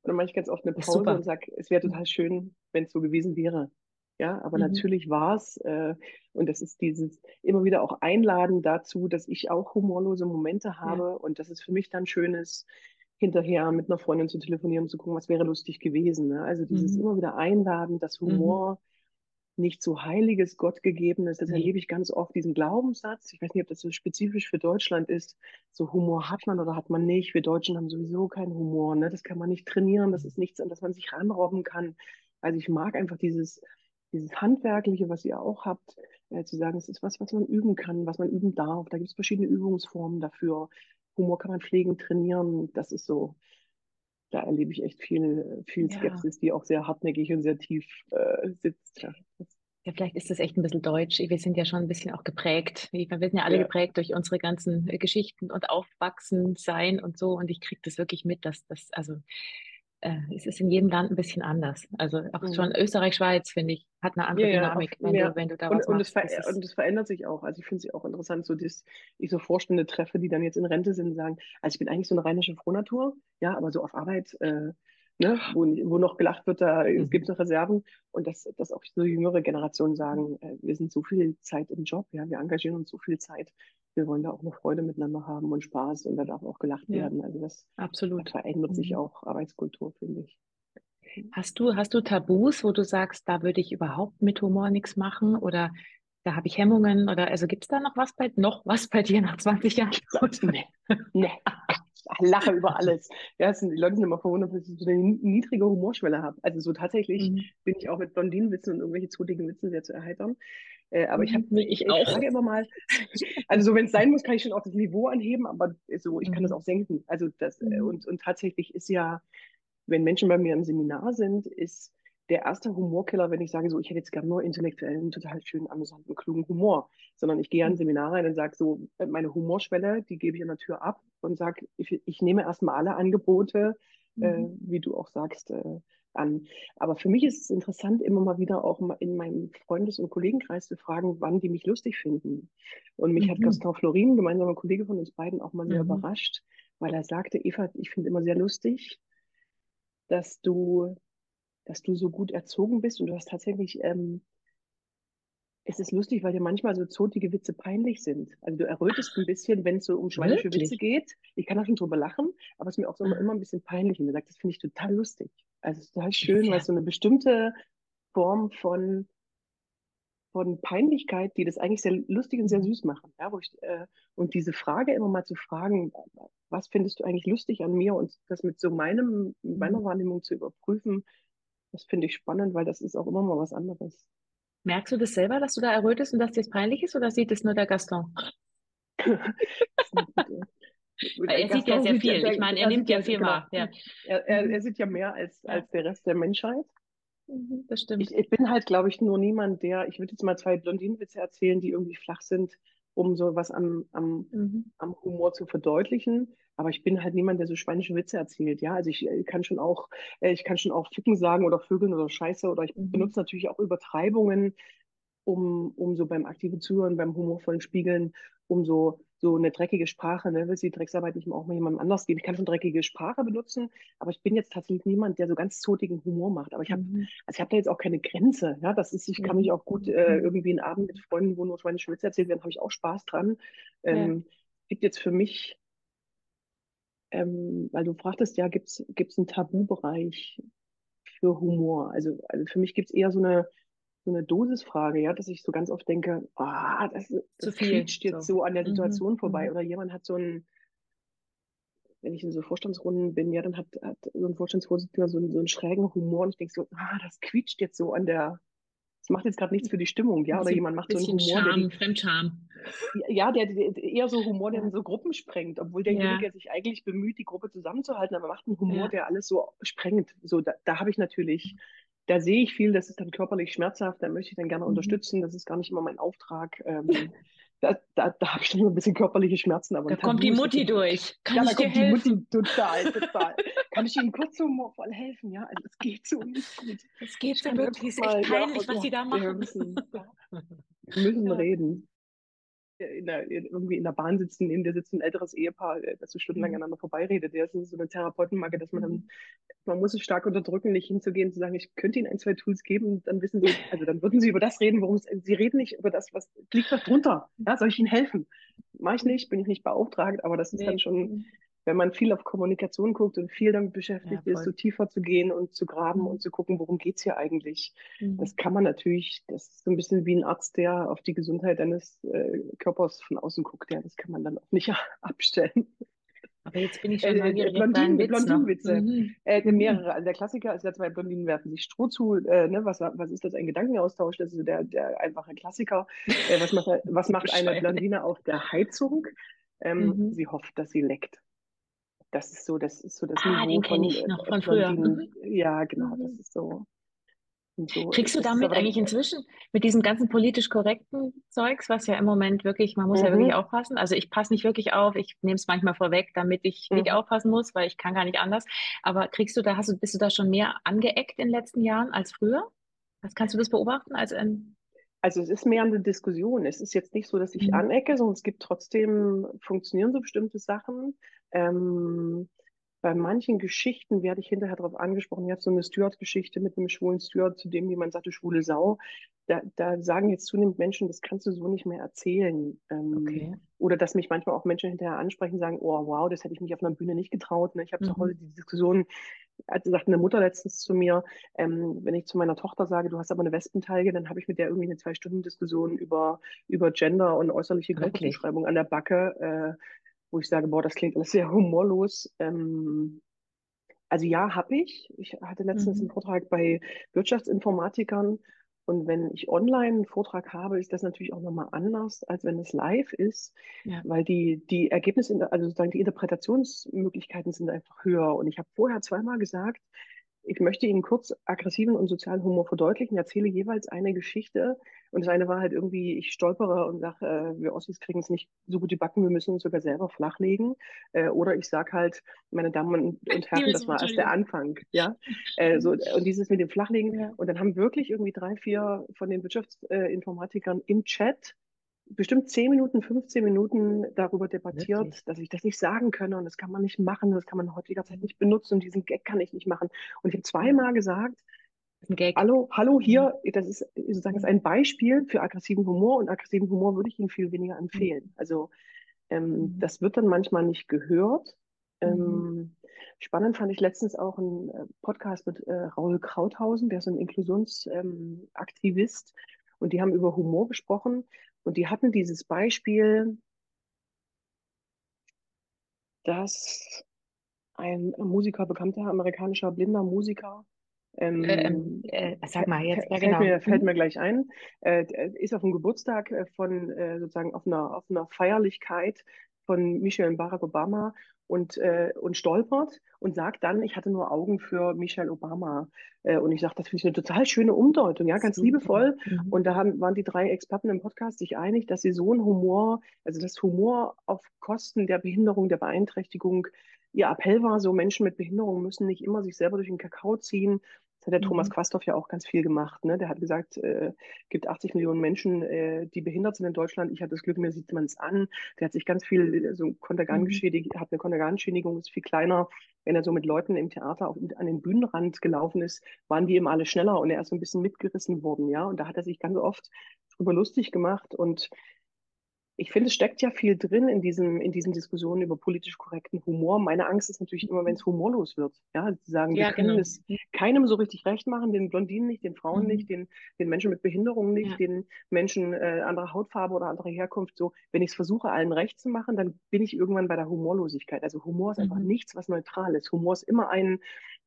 dann mache ich ganz oft eine Pause und sage, es wäre total schön, wenn es so gewesen wäre. Ja, aber mhm. natürlich war es, äh, und das ist dieses immer wieder auch Einladen dazu, dass ich auch humorlose Momente habe ja. und dass es für mich dann schön ist, hinterher mit einer Freundin zu telefonieren und zu gucken, was wäre lustig gewesen. Ne? Also dieses mhm. immer wieder Einladen, dass mhm. Humor mhm. nicht so heiliges, Gott gegeben ist. Das mhm. erlebe ich ganz oft, diesen Glaubenssatz. Ich weiß nicht, ob das so spezifisch für Deutschland ist. So Humor hat man oder hat man nicht. Wir Deutschen haben sowieso keinen Humor. Ne? Das kann man nicht trainieren. Das ist nichts, an das man sich ranrobben kann. Also ich mag einfach dieses, dieses Handwerkliche, was ihr auch habt, äh, zu sagen, es ist was, was man üben kann, was man üben darf. Da gibt es verschiedene Übungsformen dafür. Humor kann man pflegen, trainieren. Das ist so, da erlebe ich echt viel, viel Skepsis, ja. die auch sehr hartnäckig und sehr tief äh, sitzt. Ja. Ja, vielleicht ist das echt ein bisschen deutsch. Wir sind ja schon ein bisschen auch geprägt. Wir sind ja alle ja. geprägt durch unsere ganzen Geschichten und Aufwachsen sein und so. Und ich kriege das wirklich mit, dass das, also äh, es ist in jedem Land ein bisschen anders. Also auch mhm. schon Österreich, Schweiz, finde ich, hat eine andere ja, Dynamik, auf, wenn, ja. du, wenn du da und, was und machst. Es und es verändert sich auch. Also ich finde es auch interessant, so dass ich so Vorstände treffe, die dann jetzt in Rente sind und sagen, also ich bin eigentlich so eine rheinische Frohnatur, ja, aber so auf Arbeit äh, ne, wo, wo noch gelacht wird, da mhm. gibt es noch Reserven. Und dass, dass auch so jüngere Generationen sagen, äh, wir sind so viel Zeit im Job, ja, wir engagieren uns so viel Zeit. Wir wollen da auch noch Freude miteinander haben und Spaß und da darf auch gelacht ja. werden. Also das Absolut. verändert mhm. sich auch Arbeitskultur, finde ich. Hast du, hast du Tabus, wo du sagst, da würde ich überhaupt mit Humor nichts machen oder da habe ich Hemmungen oder also gibt es da noch was bei noch was bei dir nach 20 Jahren? nee. nee lache über alles. Ja, es sind, die Leute sind immer verwundert, dass ich so eine niedrige Humorschwelle habe. Also so tatsächlich mhm. bin ich auch mit Blondinenwitzen und irgendwelche zutigen Witzen sehr zu erheitern. Äh, aber ich habe mhm, ich, ich frage immer mal, also so wenn es sein muss, kann ich schon auch das Niveau anheben, aber so ich kann das mhm. auch senken. Also das äh, mhm. und und tatsächlich ist ja, wenn Menschen bei mir im Seminar sind, ist der erste Humorkiller, wenn ich sage, so, ich hätte jetzt gerne nur intellektuellen, total schönen, amüsanten, klugen Humor, sondern ich gehe an ein Seminar rein und sage so, äh, meine Humorschwelle, die gebe ich an der Tür ab und sage, ich, ich nehme erstmal alle Angebote, äh, mhm. äh, wie du auch sagst, äh, an. Aber für mich ist es interessant, immer mal wieder auch in meinem Freundes- und Kollegenkreis zu fragen, wann die mich lustig finden. Und mich mhm. hat Gaston Florin, gemeinsamer Kollege von uns beiden, auch mal sehr mhm. überrascht, weil er sagte, Eva, ich finde immer sehr lustig, dass du dass du so gut erzogen bist und du hast tatsächlich ähm, Es ist lustig, weil dir manchmal so zotige Witze peinlich sind. Also du errötest ein bisschen, wenn es so um schweinische Wirklich? Witze geht. Ich kann auch schon drüber lachen, aber es ist mir auch so immer, Ah. immer ein bisschen peinlich. Und du sagst, das finde ich total lustig. Also es ist total schön, weil Ja. es so eine bestimmte Form von, von Peinlichkeit, die das eigentlich sehr lustig und sehr Mhm. süß machen. Ja, wo ich, äh, und diese Frage immer mal zu fragen, was findest du eigentlich lustig an mir und das mit so meinem, meiner Mhm. Wahrnehmung zu überprüfen, das finde ich spannend, weil das ist auch immer mal was anderes. Merkst du das selber, dass du da errötest und dass dir das peinlich ist, oder sieht es nur der Gaston? Weil er sieht ja sehr sieht viel. der- Ich meine, er er nimmt ja viel genau. wahr. Ja. Er, er, Mhm. er sieht ja mehr als, als der Rest der Menschheit. Mhm, Das stimmt. Ich, ich bin halt, glaube ich, nur niemand, der, ich würde jetzt mal zwei Blondinenwitze erzählen, die irgendwie flach sind, um so was am, am, Mhm. am Humor zu verdeutlichen. Aber ich bin halt niemand, der so schweinische Witze erzählt. Ja, also ich äh, kann schon auch, äh, ich kann schon auch Ficken sagen oder Vögeln oder Scheiße oder ich Mhm. benutze natürlich auch Übertreibungen, um, um so beim aktiven Zuhören, beim humorvollen Spiegeln, um so, so eine dreckige Sprache, ne, will die Drecksarbeit nicht mal auch mal jemandem anders geben. Ich kann schon dreckige Sprache benutzen, aber ich bin jetzt tatsächlich niemand, der so ganz zotigen Humor macht. Aber ich habe, Mhm. also ich habe da jetzt auch keine Grenze. Ja, das ist, ich kann mich auch gut äh, Mhm. irgendwie einen Abend mit Freunden, wo nur schweinische Witze erzählt werden, habe ich auch Spaß dran. Ähm, Gibt jetzt für mich, ähm, weil du fragtest, ja, gibt's gibt's einen Tabubereich für Humor? Also, also für mich gibt's eher so eine so eine Dosisfrage, ja, dass ich so ganz oft denke, ah, das, Zu das viel, quietscht jetzt so. so an der Mhm. Situation vorbei. Mhm. Oder jemand hat so ein, wenn ich in so Vorstandsrunden bin, ja, dann hat, hat so ein Vorstandsvorsitzender so einen, so einen schrägen Humor und ich denke so, ah, das quietscht jetzt so an der, das macht jetzt gerade nichts für die Stimmung, ja, oder jemand macht so einen Humor, der die, Charme, Fremdscham. ja, der, der eher so Humor, der Ja. in so Gruppen sprengt, obwohl Ja. derjenige sich eigentlich bemüht, die Gruppe zusammenzuhalten, aber macht einen Humor, Ja. der alles so sprengt. So, da, da habe ich natürlich, da sehe ich viel, das ist dann körperlich schmerzhaft, da möchte ich dann gerne Mhm. unterstützen, das ist gar nicht immer mein Auftrag. Ähm, da da, da habe ich dann ein bisschen körperliche Schmerzen, aber Da kommt die Mutti durch. Kann ja, ich da kommt die? Mutti total, total. Kann ich Ihnen kurz humorvoll helfen? Ja, also es geht so nicht gut. Das geht so wirklich. einfach Ist echt ja, peinlich, und was ja, die da wir machen. müssen- Wir müssen Ja. reden. In der, irgendwie in der Bahn sitzen, neben dir sitzt ein älteres Ehepaar, äh, das so stundenlang Mhm. aneinander vorbeiredet. Der ist so eine Therapeutenmarke, dass man dann, Mhm. man muss es stark unterdrücken, nicht hinzugehen, zu sagen, ich könnte Ihnen ein, zwei Tools geben, dann wissen Sie, also dann würden Sie über das reden, worum es, Sie reden nicht über das, was liegt was drunter. Ja, soll ich Ihnen helfen? Mach ich nicht, bin ich nicht beauftragt, aber das ist Nee. dann schon, wenn man viel auf Kommunikation guckt und viel damit beschäftigt Ja, ist, so tiefer zu gehen und zu graben Mhm. und zu gucken, worum geht's hier eigentlich. Mhm. Das kann man natürlich, das ist so ein bisschen wie ein Arzt, der auf die Gesundheit eines äh, Körpers von außen guckt. Ja, das kann man dann auch nicht abstellen. Aber jetzt bin ich Äh, schon äh, deinen Blondinen- Witz noch. Blondinenwitze. Mhm. Äh, Mhm. mehrere. Also der Klassiker ist ja zwei Blondinen werfen sich Stroh zu. Äh, ne, was, was ist das? Ein Gedankenaustausch? Das ist so der, der einfache Klassiker. Äh, was macht, was macht eine. Blondine auf der Heizung? Ähm, Mhm. Sie hofft, dass sie leckt. Das ist so, das ist so das Ah, Niveau den kenn von, ich äh, noch von früher. Blondinen. Ja, genau, Mhm. das ist so. So Kriegst du damit eigentlich inzwischen mit diesem ganzen politisch korrekten Zeugs, was ja im Moment wirklich, man muss ja Mhm. wirklich aufpassen. Also ich passe nicht wirklich auf, ich nehme es manchmal vorweg, damit ich nicht Mhm. aufpassen muss, weil ich kann gar nicht anders. Aber kriegst du da, hast du, bist du da schon mehr angeeckt in den letzten Jahren als früher? Was kannst du das beobachten als ein, Also es ist mehr eine Diskussion. Es ist jetzt nicht so, dass ich Mhm. anecke, sondern es gibt trotzdem, funktionieren so bestimmte Sachen. Ähm, bei manchen Geschichten werde ich hinterher darauf angesprochen. Ich habe so eine Steward-Geschichte mit einem schwulen Steward, zu dem jemand sagte, schwule Sau. Da, da sagen jetzt zunehmend Menschen, das kannst du so nicht mehr erzählen. Ähm, okay. Oder dass mich manchmal auch Menschen hinterher ansprechen und sagen, oh wow, das hätte ich mich auf einer Bühne nicht getraut. Ne? Ich habe zu Mhm. Hause die Diskussion, also sagte eine Mutter letztens zu mir, ähm, wenn ich zu meiner Tochter sage, du hast aber eine Wespenteige, dann habe ich mit der irgendwie eine Zwei-Stunden-Diskussion über, über Gender und äußerliche Wirklich? Körperzuschreibung an der Backe, äh, wo ich sage, boah, das klingt alles sehr humorlos. Ähm, also ja, habe ich. Ich hatte letztens Mhm. einen Vortrag bei Wirtschaftsinformatikern und wenn ich online einen Vortrag habe, ist das natürlich auch nochmal anders, als wenn es live ist, Ja. weil die, die Ergebnisse, also sozusagen die Interpretationsmöglichkeiten sind einfach höher. Und ich habe vorher zweimal gesagt, ich möchte Ihnen kurz aggressiven und sozialen Humor verdeutlichen, erzähle jeweils eine Geschichte. Und das eine war halt irgendwie, ich stolpere und sage, äh, wir Ossis kriegen es nicht so gut die Backen, wir müssen uns sogar selber flachlegen. Äh, oder ich sage halt, meine Damen und, und Herren, das war erst der Anfang. Ja? Äh, so, und dieses mit dem Flachlegen. Ja. Und dann haben wirklich irgendwie drei, vier von den Wirtschaftsinformatikern im Chat bestimmt 10 Minuten, 15 Minuten darüber debattiert, Wirklich? dass ich das nicht sagen könne und das kann man nicht machen, das kann man heutiger Zeit nicht benutzen und diesen Gag kann ich nicht machen. Und ich habe zweimal gesagt. Hallo, hallo hier, das ist sozusagen ein Beispiel für aggressiven Humor und aggressiven Humor würde ich Ihnen viel weniger empfehlen. Also ähm, mhm. das wird dann manchmal nicht gehört. Ähm, mhm. Spannend fand ich letztens auch einen äh, Podcast mit äh, Raul Krauthausen, der ist ein Inklusionsaktivist ähm, und die haben über Humor gesprochen und die hatten dieses Beispiel, dass ein Musiker, bekannter amerikanischer blinder Musiker, ähm, ähm, äh, sag mal jetzt, ja, genau. Fällt mir, fällt mhm. mir gleich ein, äh, ist auf dem Geburtstag äh, von äh, sozusagen auf einer, auf einer Feierlichkeit von Michelle Barack Obama und, äh, und stolpert und sagt dann, ich hatte nur Augen für Michelle Obama. Äh, und ich sage, das finde ich eine total schöne Umdeutung, ja, ganz Super. liebevoll. Mhm. Und da haben, waren die drei Experten im Podcast sich einig, dass sie so einen Humor, also das Humor auf Kosten der Behinderung, der Beeinträchtigung, ihr Appell war, so Menschen mit Behinderung müssen nicht immer sich selber durch den Kakao ziehen das hat der mhm. Thomas Quasthoff ja auch ganz viel gemacht. Ne? Der hat gesagt, äh, gibt 80 Millionen Menschen, äh, die behindert sind in Deutschland. Ich hatte das Glück, mir sieht man es an. Der hat sich ganz viel, so konnte gar mhm. hat eine Konterganschädigung, ist viel kleiner. Wenn er so mit Leuten im Theater auf, an den Bühnenrand gelaufen ist, waren die ihm alle schneller und er ist so ein bisschen mitgerissen worden, ja. Und da hat er sich ganz oft drüber lustig gemacht und ich finde, es steckt ja viel drin in diesem, in diesen Diskussionen über politisch korrekten Humor. Meine Angst ist natürlich immer, wenn es humorlos wird. Ja, sie sagen, ja, wir können genau. es keinem so richtig recht machen, den Blondinen nicht, den Frauen mhm. nicht, den, den Menschen mit Behinderungen nicht, ja. den Menschen äh, anderer Hautfarbe oder anderer Herkunft. So, wenn ich es versuche, allen recht zu machen, dann bin ich irgendwann bei der Humorlosigkeit. Also Humor ist mhm. einfach nichts, was neutral ist. Humor ist immer ein,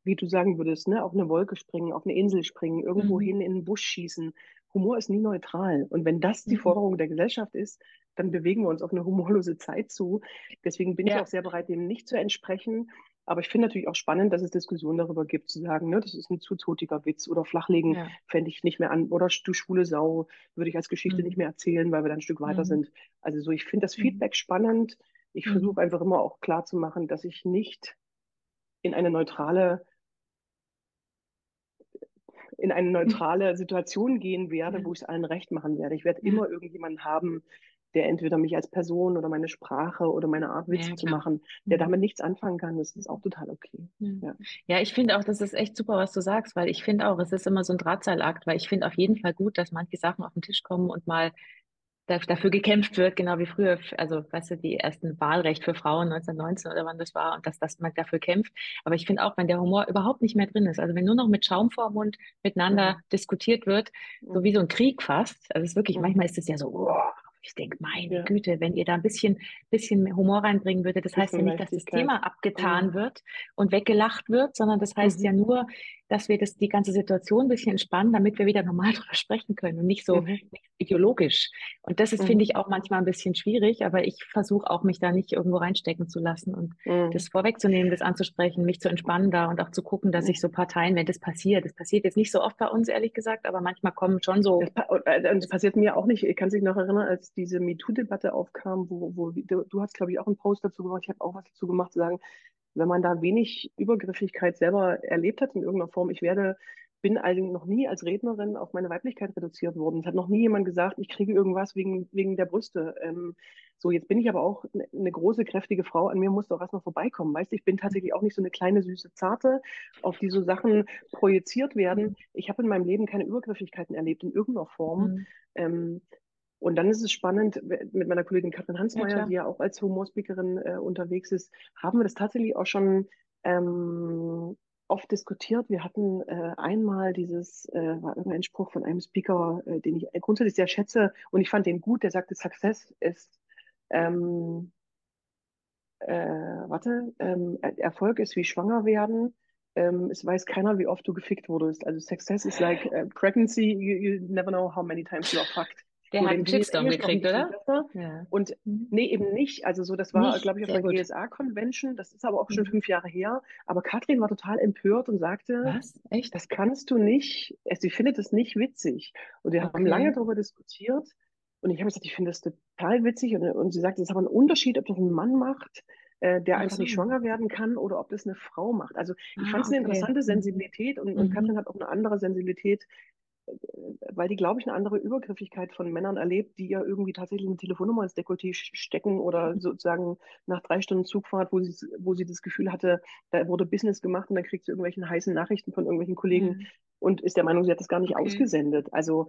wie du sagen würdest, ne, auf eine Wolke springen, auf eine Insel springen, irgendwo mhm. hin in den Busch schießen. Humor ist nie neutral. Und wenn das die mhm. Forderung der Gesellschaft ist, dann bewegen wir uns auf eine humorlose Zeit zu. Deswegen bin ja. ich auch sehr bereit, dem nicht zu entsprechen. Aber ich finde natürlich auch spannend, dass es Diskussionen darüber gibt, zu sagen, ne, das ist ein zu totiger Witz oder Flachlegen ja. fände ich nicht mehr an. Oder du schwule Sau würde ich als Geschichte mhm. nicht mehr erzählen, weil wir dann ein Stück weiter mhm. sind. Also so, ich finde das mhm. Feedback spannend. Ich mhm. versuche einfach immer auch klar zu machen, dass ich nicht in eine neutrale in eine neutrale Situation gehen werde, wo ich es allen recht machen werde. Ich werde immer irgendjemanden haben, der entweder mich als Person oder meine Sprache oder meine Art Witze ja, zu machen, der mhm. damit nichts anfangen kann, das ist auch total okay. Ja, ja ich finde auch, das ist echt super, was du sagst, weil ich finde auch, es ist immer so ein Drahtseilakt, weil ich finde auf jeden Fall gut, dass manche Sachen auf den Tisch kommen und mal dafür gekämpft wird, genau wie früher, also weißt du, die ersten Wahlrecht für Frauen 1919 oder wann das war und dass, dass man dafür kämpft. Aber ich finde auch, wenn der Humor überhaupt nicht mehr drin ist, also wenn nur noch mit Schaum vor Mund miteinander mhm. diskutiert wird, so wie so ein Krieg fast, also es ist wirklich, mhm. manchmal ist es ja so, oh, ich denke, meine ja. Güte, wenn ihr da ein bisschen, bisschen Humor reinbringen würdet, das heißt ja nicht, dass das Thema abgetan mhm. wird und weggelacht wird, sondern das heißt mhm. ja nur, dass wir das, die ganze Situation ein bisschen entspannen, damit wir wieder normal drüber sprechen können und nicht so mhm. ideologisch. Und das ist, mhm. finde ich, auch manchmal ein bisschen schwierig, aber ich versuche auch, mich da nicht irgendwo reinstecken zu lassen und mhm. das vorwegzunehmen, das anzusprechen, mich zu entspannen da und auch zu gucken, dass ich so Parteien, wenn das passiert, das passiert jetzt nicht so oft bei uns, ehrlich gesagt, aber manchmal kommen schon so. Das, äh, das passiert mir auch nicht. Ich kann sich noch erinnern, als diese MeToo-Debatte aufkam, wo, wo du, du hast, glaube ich, auch einen Post dazu gemacht, ich habe auch was dazu gemacht, zu sagen, wenn man da wenig Übergriffigkeit selber erlebt hat in irgendeiner Form, ich werde, bin eigentlich noch nie als Rednerin auf meine Weiblichkeit reduziert worden. Es hat noch nie jemand gesagt, ich kriege irgendwas wegen, wegen der Brüste. Ähm, so, jetzt bin ich aber auch eine große, kräftige Frau, an mir muss doch erstmal vorbeikommen. Weißt du, ich bin tatsächlich auch nicht so eine kleine, süße Zarte, auf die so Sachen projiziert werden. Ich habe in meinem Leben keine Übergriffigkeiten erlebt in irgendeiner Form. Mhm. Ähm, und dann ist es spannend, mit meiner Kollegin Katrin Hansmeier, ja, die ja auch als Humorspeakerin äh, unterwegs ist, haben wir das tatsächlich auch schon ähm, oft diskutiert. Wir hatten äh, einmal dieses, äh, war irgendein Spruch von einem Speaker, äh, den ich grundsätzlich sehr schätze und ich fand den gut, der sagte, Success ist, ähm, äh, warte, ähm, Erfolg ist wie schwanger werden. Ähm, es weiß keiner, wie oft du gefickt wurdest. Also Success is like uh, pregnancy, you, you never know how many times you are fucked. Der hat einen Shitstorm gekriegt, oder? Ja. Und mhm. nee, eben nicht. Also so, das war, glaube ich, auf der GSA-Convention. Das ist aber auch schon mhm. fünf Jahre her. Aber Katrin war total empört und sagte, Was? Echt? Das kannst du nicht. Sie findet es nicht witzig. Und wir okay. haben lange darüber diskutiert. Und ich habe gesagt, ich finde das total witzig. Und, und sie sagte, es ist aber ein Unterschied, ob das ein Mann macht, äh, der einfach nicht schwanger werden kann oder ob das eine Frau macht. Also ich ah, fand es eine okay. interessante mhm. Sensibilität und, und mhm. Katrin hat auch eine andere Sensibilität weil die, glaube ich, eine andere Übergriffigkeit von Männern erlebt, die ja irgendwie tatsächlich eine Telefonnummer ins Dekolleté stecken oder mhm. sozusagen nach drei Stunden Zugfahrt, wo sie, wo sie das Gefühl hatte, da wurde Business gemacht und dann kriegt sie irgendwelche heißen Nachrichten von irgendwelchen Kollegen, mhm. und ist der Meinung, sie hat das gar nicht Okay. ausgesendet. Also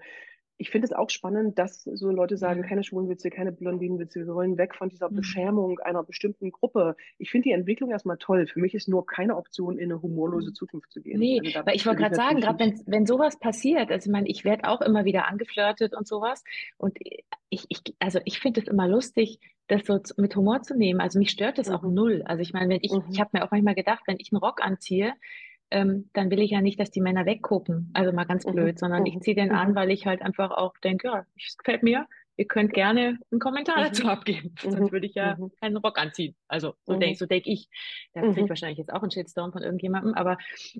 ich finde es auch spannend, dass so Leute sagen, Ja. keine Schwulenwitze, keine Blondinenwitze, wir wollen weg von dieser Mhm. Beschämung einer bestimmten Gruppe. Ich finde die Entwicklung erstmal toll. Für mich ist nur keine Option, in eine humorlose Mhm. Zukunft zu gehen. Nee, Also weil ich wollte ich gerade sagen, gerade wenn, wenn sowas passiert, also ich meine, ich werde auch immer wieder angeflirtet und sowas. Und ich, ich, also ich finde es immer lustig, das so mit Humor zu nehmen. Also mich stört das auch Mhm. null. Also ich meine, wenn ich, ich Mhm. habe mir auch manchmal gedacht, wenn ich einen Rock anziehe, ähm, dann will ich ja nicht, dass die Männer weggucken. Also mal ganz Mhm. blöd, sondern ich Mhm. ziehe den an, Mhm. weil ich halt einfach auch denke, ja, es gefällt mir. Ihr könnt gerne einen Kommentar Mhm. dazu abgeben. Mhm. Sonst würde ich ja Mhm. keinen Rock anziehen. Also so Mhm. denke so denk ich. Da kriege ich Mhm. wahrscheinlich jetzt auch einen Shitstorm von irgendjemandem, aber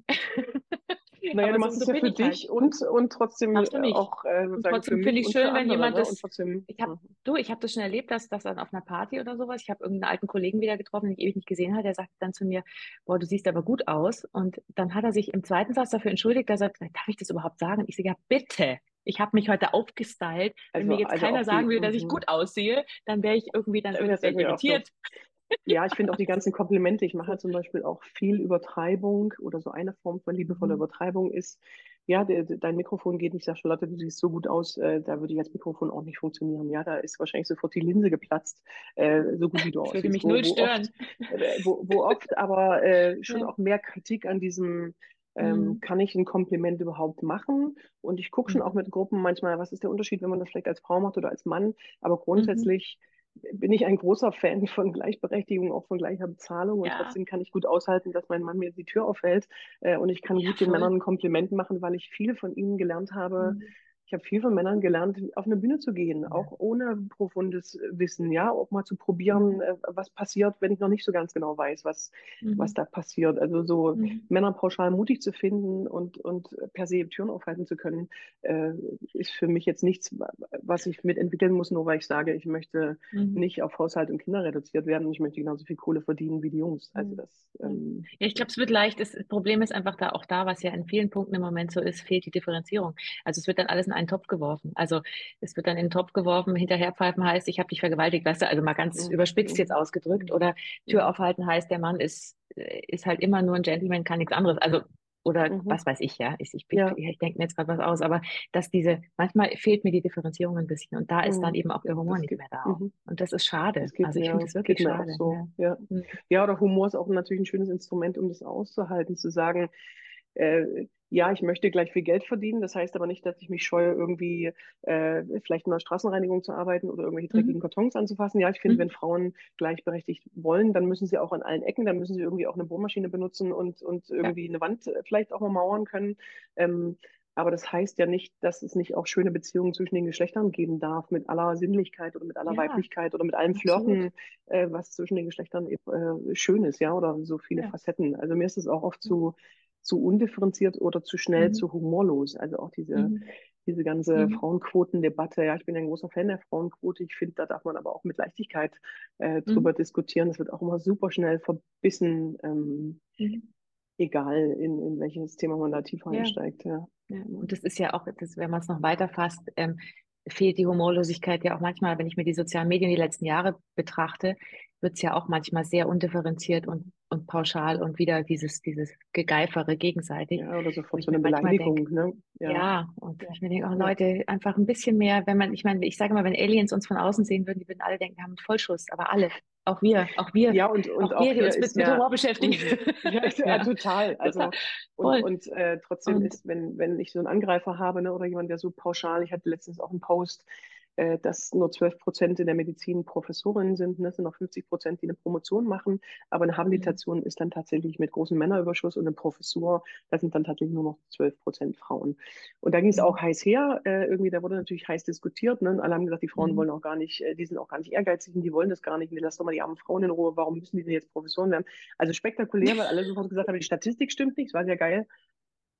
Naja, aber du so, machst es so ja bin für halt. dich und, und trotzdem auch äh, Und trotzdem finde ich und schön, wenn jemand? Und das. trotzdem. Ich habe, Mhm. du, ich habe das schon erlebt, dass das dann auf einer Party oder sowas. Ich habe irgendeinen alten Kollegen wieder getroffen, den ich ewig nicht gesehen habe. Der sagte dann zu mir, boah, du siehst aber gut aus. Und dann hat er sich im zweiten Satz dafür entschuldigt, dass er sagt, darf ich das überhaupt sagen? Ich sage, ja, bitte. Ich habe mich heute aufgestylt. Wenn Also, mir jetzt also keiner sagen will, dass ich mhm. gut aussehe, dann wäre ich irgendwie, dann würde irgendwie so. Ja, ich finde auch die ganzen Komplimente. Ich mache zum Beispiel auch viel Übertreibung oder so eine Form von liebevoller Mhm. Übertreibung ist, ja, de, de, dein Mikrofon geht nicht, sag Charlotte, du siehst so gut aus, äh, da würde ich als Mikrofon auch nicht funktionieren. Ja, da ist wahrscheinlich sofort die Linse geplatzt, äh, so gut wie du Das würde aussiehst. mich Wo, null wo stören. oft, äh, wo, wo oft aber äh, schon Ja. auch mehr Kritik an diesem ähm, Mhm. kann ich ein Kompliment überhaupt machen? Und ich gucke schon auch Mhm. mit Gruppen manchmal, was ist der Unterschied, wenn man das vielleicht als Frau macht oder als Mann. Aber Mhm. Bin ich ein großer Fan von Gleichberechtigung, auch von gleicher Bezahlung. Und Ja, trotzdem kann ich gut aushalten, dass mein Mann mir die Tür aufhält. Äh, und ich kann ja, gut den voll. Männern ein Kompliment machen, weil ich viel von ihnen gelernt habe. Mhm. Ich habe viel von Männern gelernt, auf eine Bühne zu gehen, Ja. auch ohne profundes Wissen, ja, auch mal zu Mhm. probieren, äh, was passiert, wenn ich noch nicht so ganz genau weiß, was, was Mhm. da passiert. Also so Mhm. Männer pauschal mutig zu finden und, und per se Türen aufhalten zu können, äh, ist für mich jetzt nichts, was ich mitentwickeln muss, nur weil ich sage, ich möchte Mhm. nicht auf Haushalt und Kinder reduziert werden und ich möchte genauso viel Kohle verdienen wie die Jungs. Also Mhm. das, Ja, ähm, Ja, ich glaube, es wird leicht. Das Problem ist einfach da auch da, was ja in vielen Punkten im Moment so ist, fehlt die Differenzierung. Also es wird dann alles in einen Topf geworfen. Also es wird dann in den Topf geworfen, hinterherpfeifen heißt, ich habe dich vergewaltigt, weißt du, also mal ganz mm, überspitzt jetzt mm, ausgedrückt. Oder Tür mm, aufhalten heißt, der Mann ist, äh, ist halt immer nur ein Gentleman, kann nichts anderes. Also oder mhm. was weiß ich, ja. Ich, ich, Ja, ich denke mir jetzt gerade was aus, aber dass diese, manchmal fehlt mir die Differenzierung ein bisschen und da ist dann mm, eben auch der Humor das nicht geht, mehr da. Mhm. Und das ist schade. Das Also ich finde mir, das wirklich schade. so, Ja. ja. Mhm. Ja, oder Humor ist auch natürlich ein schönes Instrument, um das auszuhalten, zu sagen, äh, ja, ich möchte gleich viel Geld verdienen. Das heißt aber nicht, dass ich mich scheue, irgendwie äh, vielleicht in der Straßenreinigung zu arbeiten oder irgendwelche dreckigen Mhm. Kartons anzufassen. Ja, ich finde, wenn Mhm. Frauen gleichberechtigt wollen, dann müssen sie auch an allen Ecken, dann müssen sie irgendwie auch eine Bohrmaschine benutzen und, und Ja. irgendwie eine Wand äh, vielleicht auch mal mauern können. Ähm, aber das heißt ja nicht, dass es nicht auch schöne Beziehungen zwischen den Geschlechtern geben darf, mit aller Sinnlichkeit oder mit aller Ja, Weiblichkeit oder mit allem. Flirten, äh, was zwischen den Geschlechtern äh, schön ist, ja, oder so viele Ja. Facetten. Also mir ist es auch oft zu, zu undifferenziert oder zu schnell, Mhm. zu humorlos. Also auch diese, Mhm. diese ganze Mhm. Frauenquotendebatte. Ja, ich bin ein großer Fan der Frauenquote. Ich finde, da darf man aber auch mit Leichtigkeit äh, drüber Mhm. diskutieren. Es wird auch immer super schnell verbissen, ähm, Mhm. egal in, in welches Thema man da tiefer Ja. einsteigt. Ja. Ja, und das ist ja auch, das, wenn man es noch weiter fasst, ähm, fehlt die Humorlosigkeit ja auch manchmal, wenn ich mir die sozialen Medien die letzten Jahre betrachte, wird es ja auch manchmal sehr undifferenziert und, und pauschal und wieder dieses, dieses Gegeifere gegenseitig, ja, oder sofort so eine Beleidigung, ne? Ja, ja, und ich mir denke, oh. Leute, einfach ein bisschen mehr, wenn man, ich meine, ich sage mal, wenn Aliens uns von außen sehen würden, die würden alle denken, wir haben einen Vollschuss, aber alle, auch wir, auch wir, Ja, und, und auch wir, die uns mit, mit ja, Humor beschäftigen. ja, ja, total. Also, total, und, und äh, trotzdem Und ist, wenn, wenn ich so einen Angreifer habe, ne, oder jemand, der so pauschal, ich hatte letztens auch einen Post, dass nur 12 Prozent in der Medizin Professorinnen sind, ne, es sind noch 50 Prozent, die eine Promotion machen, aber eine. Habilitation ist dann tatsächlich mit großem Männerüberschuss und eine Professur, da sind dann tatsächlich nur noch 12 Prozent Frauen. Und da ging es auch heiß her, äh, irgendwie, da wurde natürlich heiß diskutiert, ne, und alle haben gesagt, die Frauen wollen Mhm. auch gar nicht, äh, die sind auch gar nicht ehrgeizig und die wollen das gar nicht, nee, lass doch mal die armen Frauen in Ruhe, warum müssen die denn jetzt Professoren werden? Also spektakulär, weil alle sofort gesagt haben, die Statistik stimmt nicht, das war sehr geil.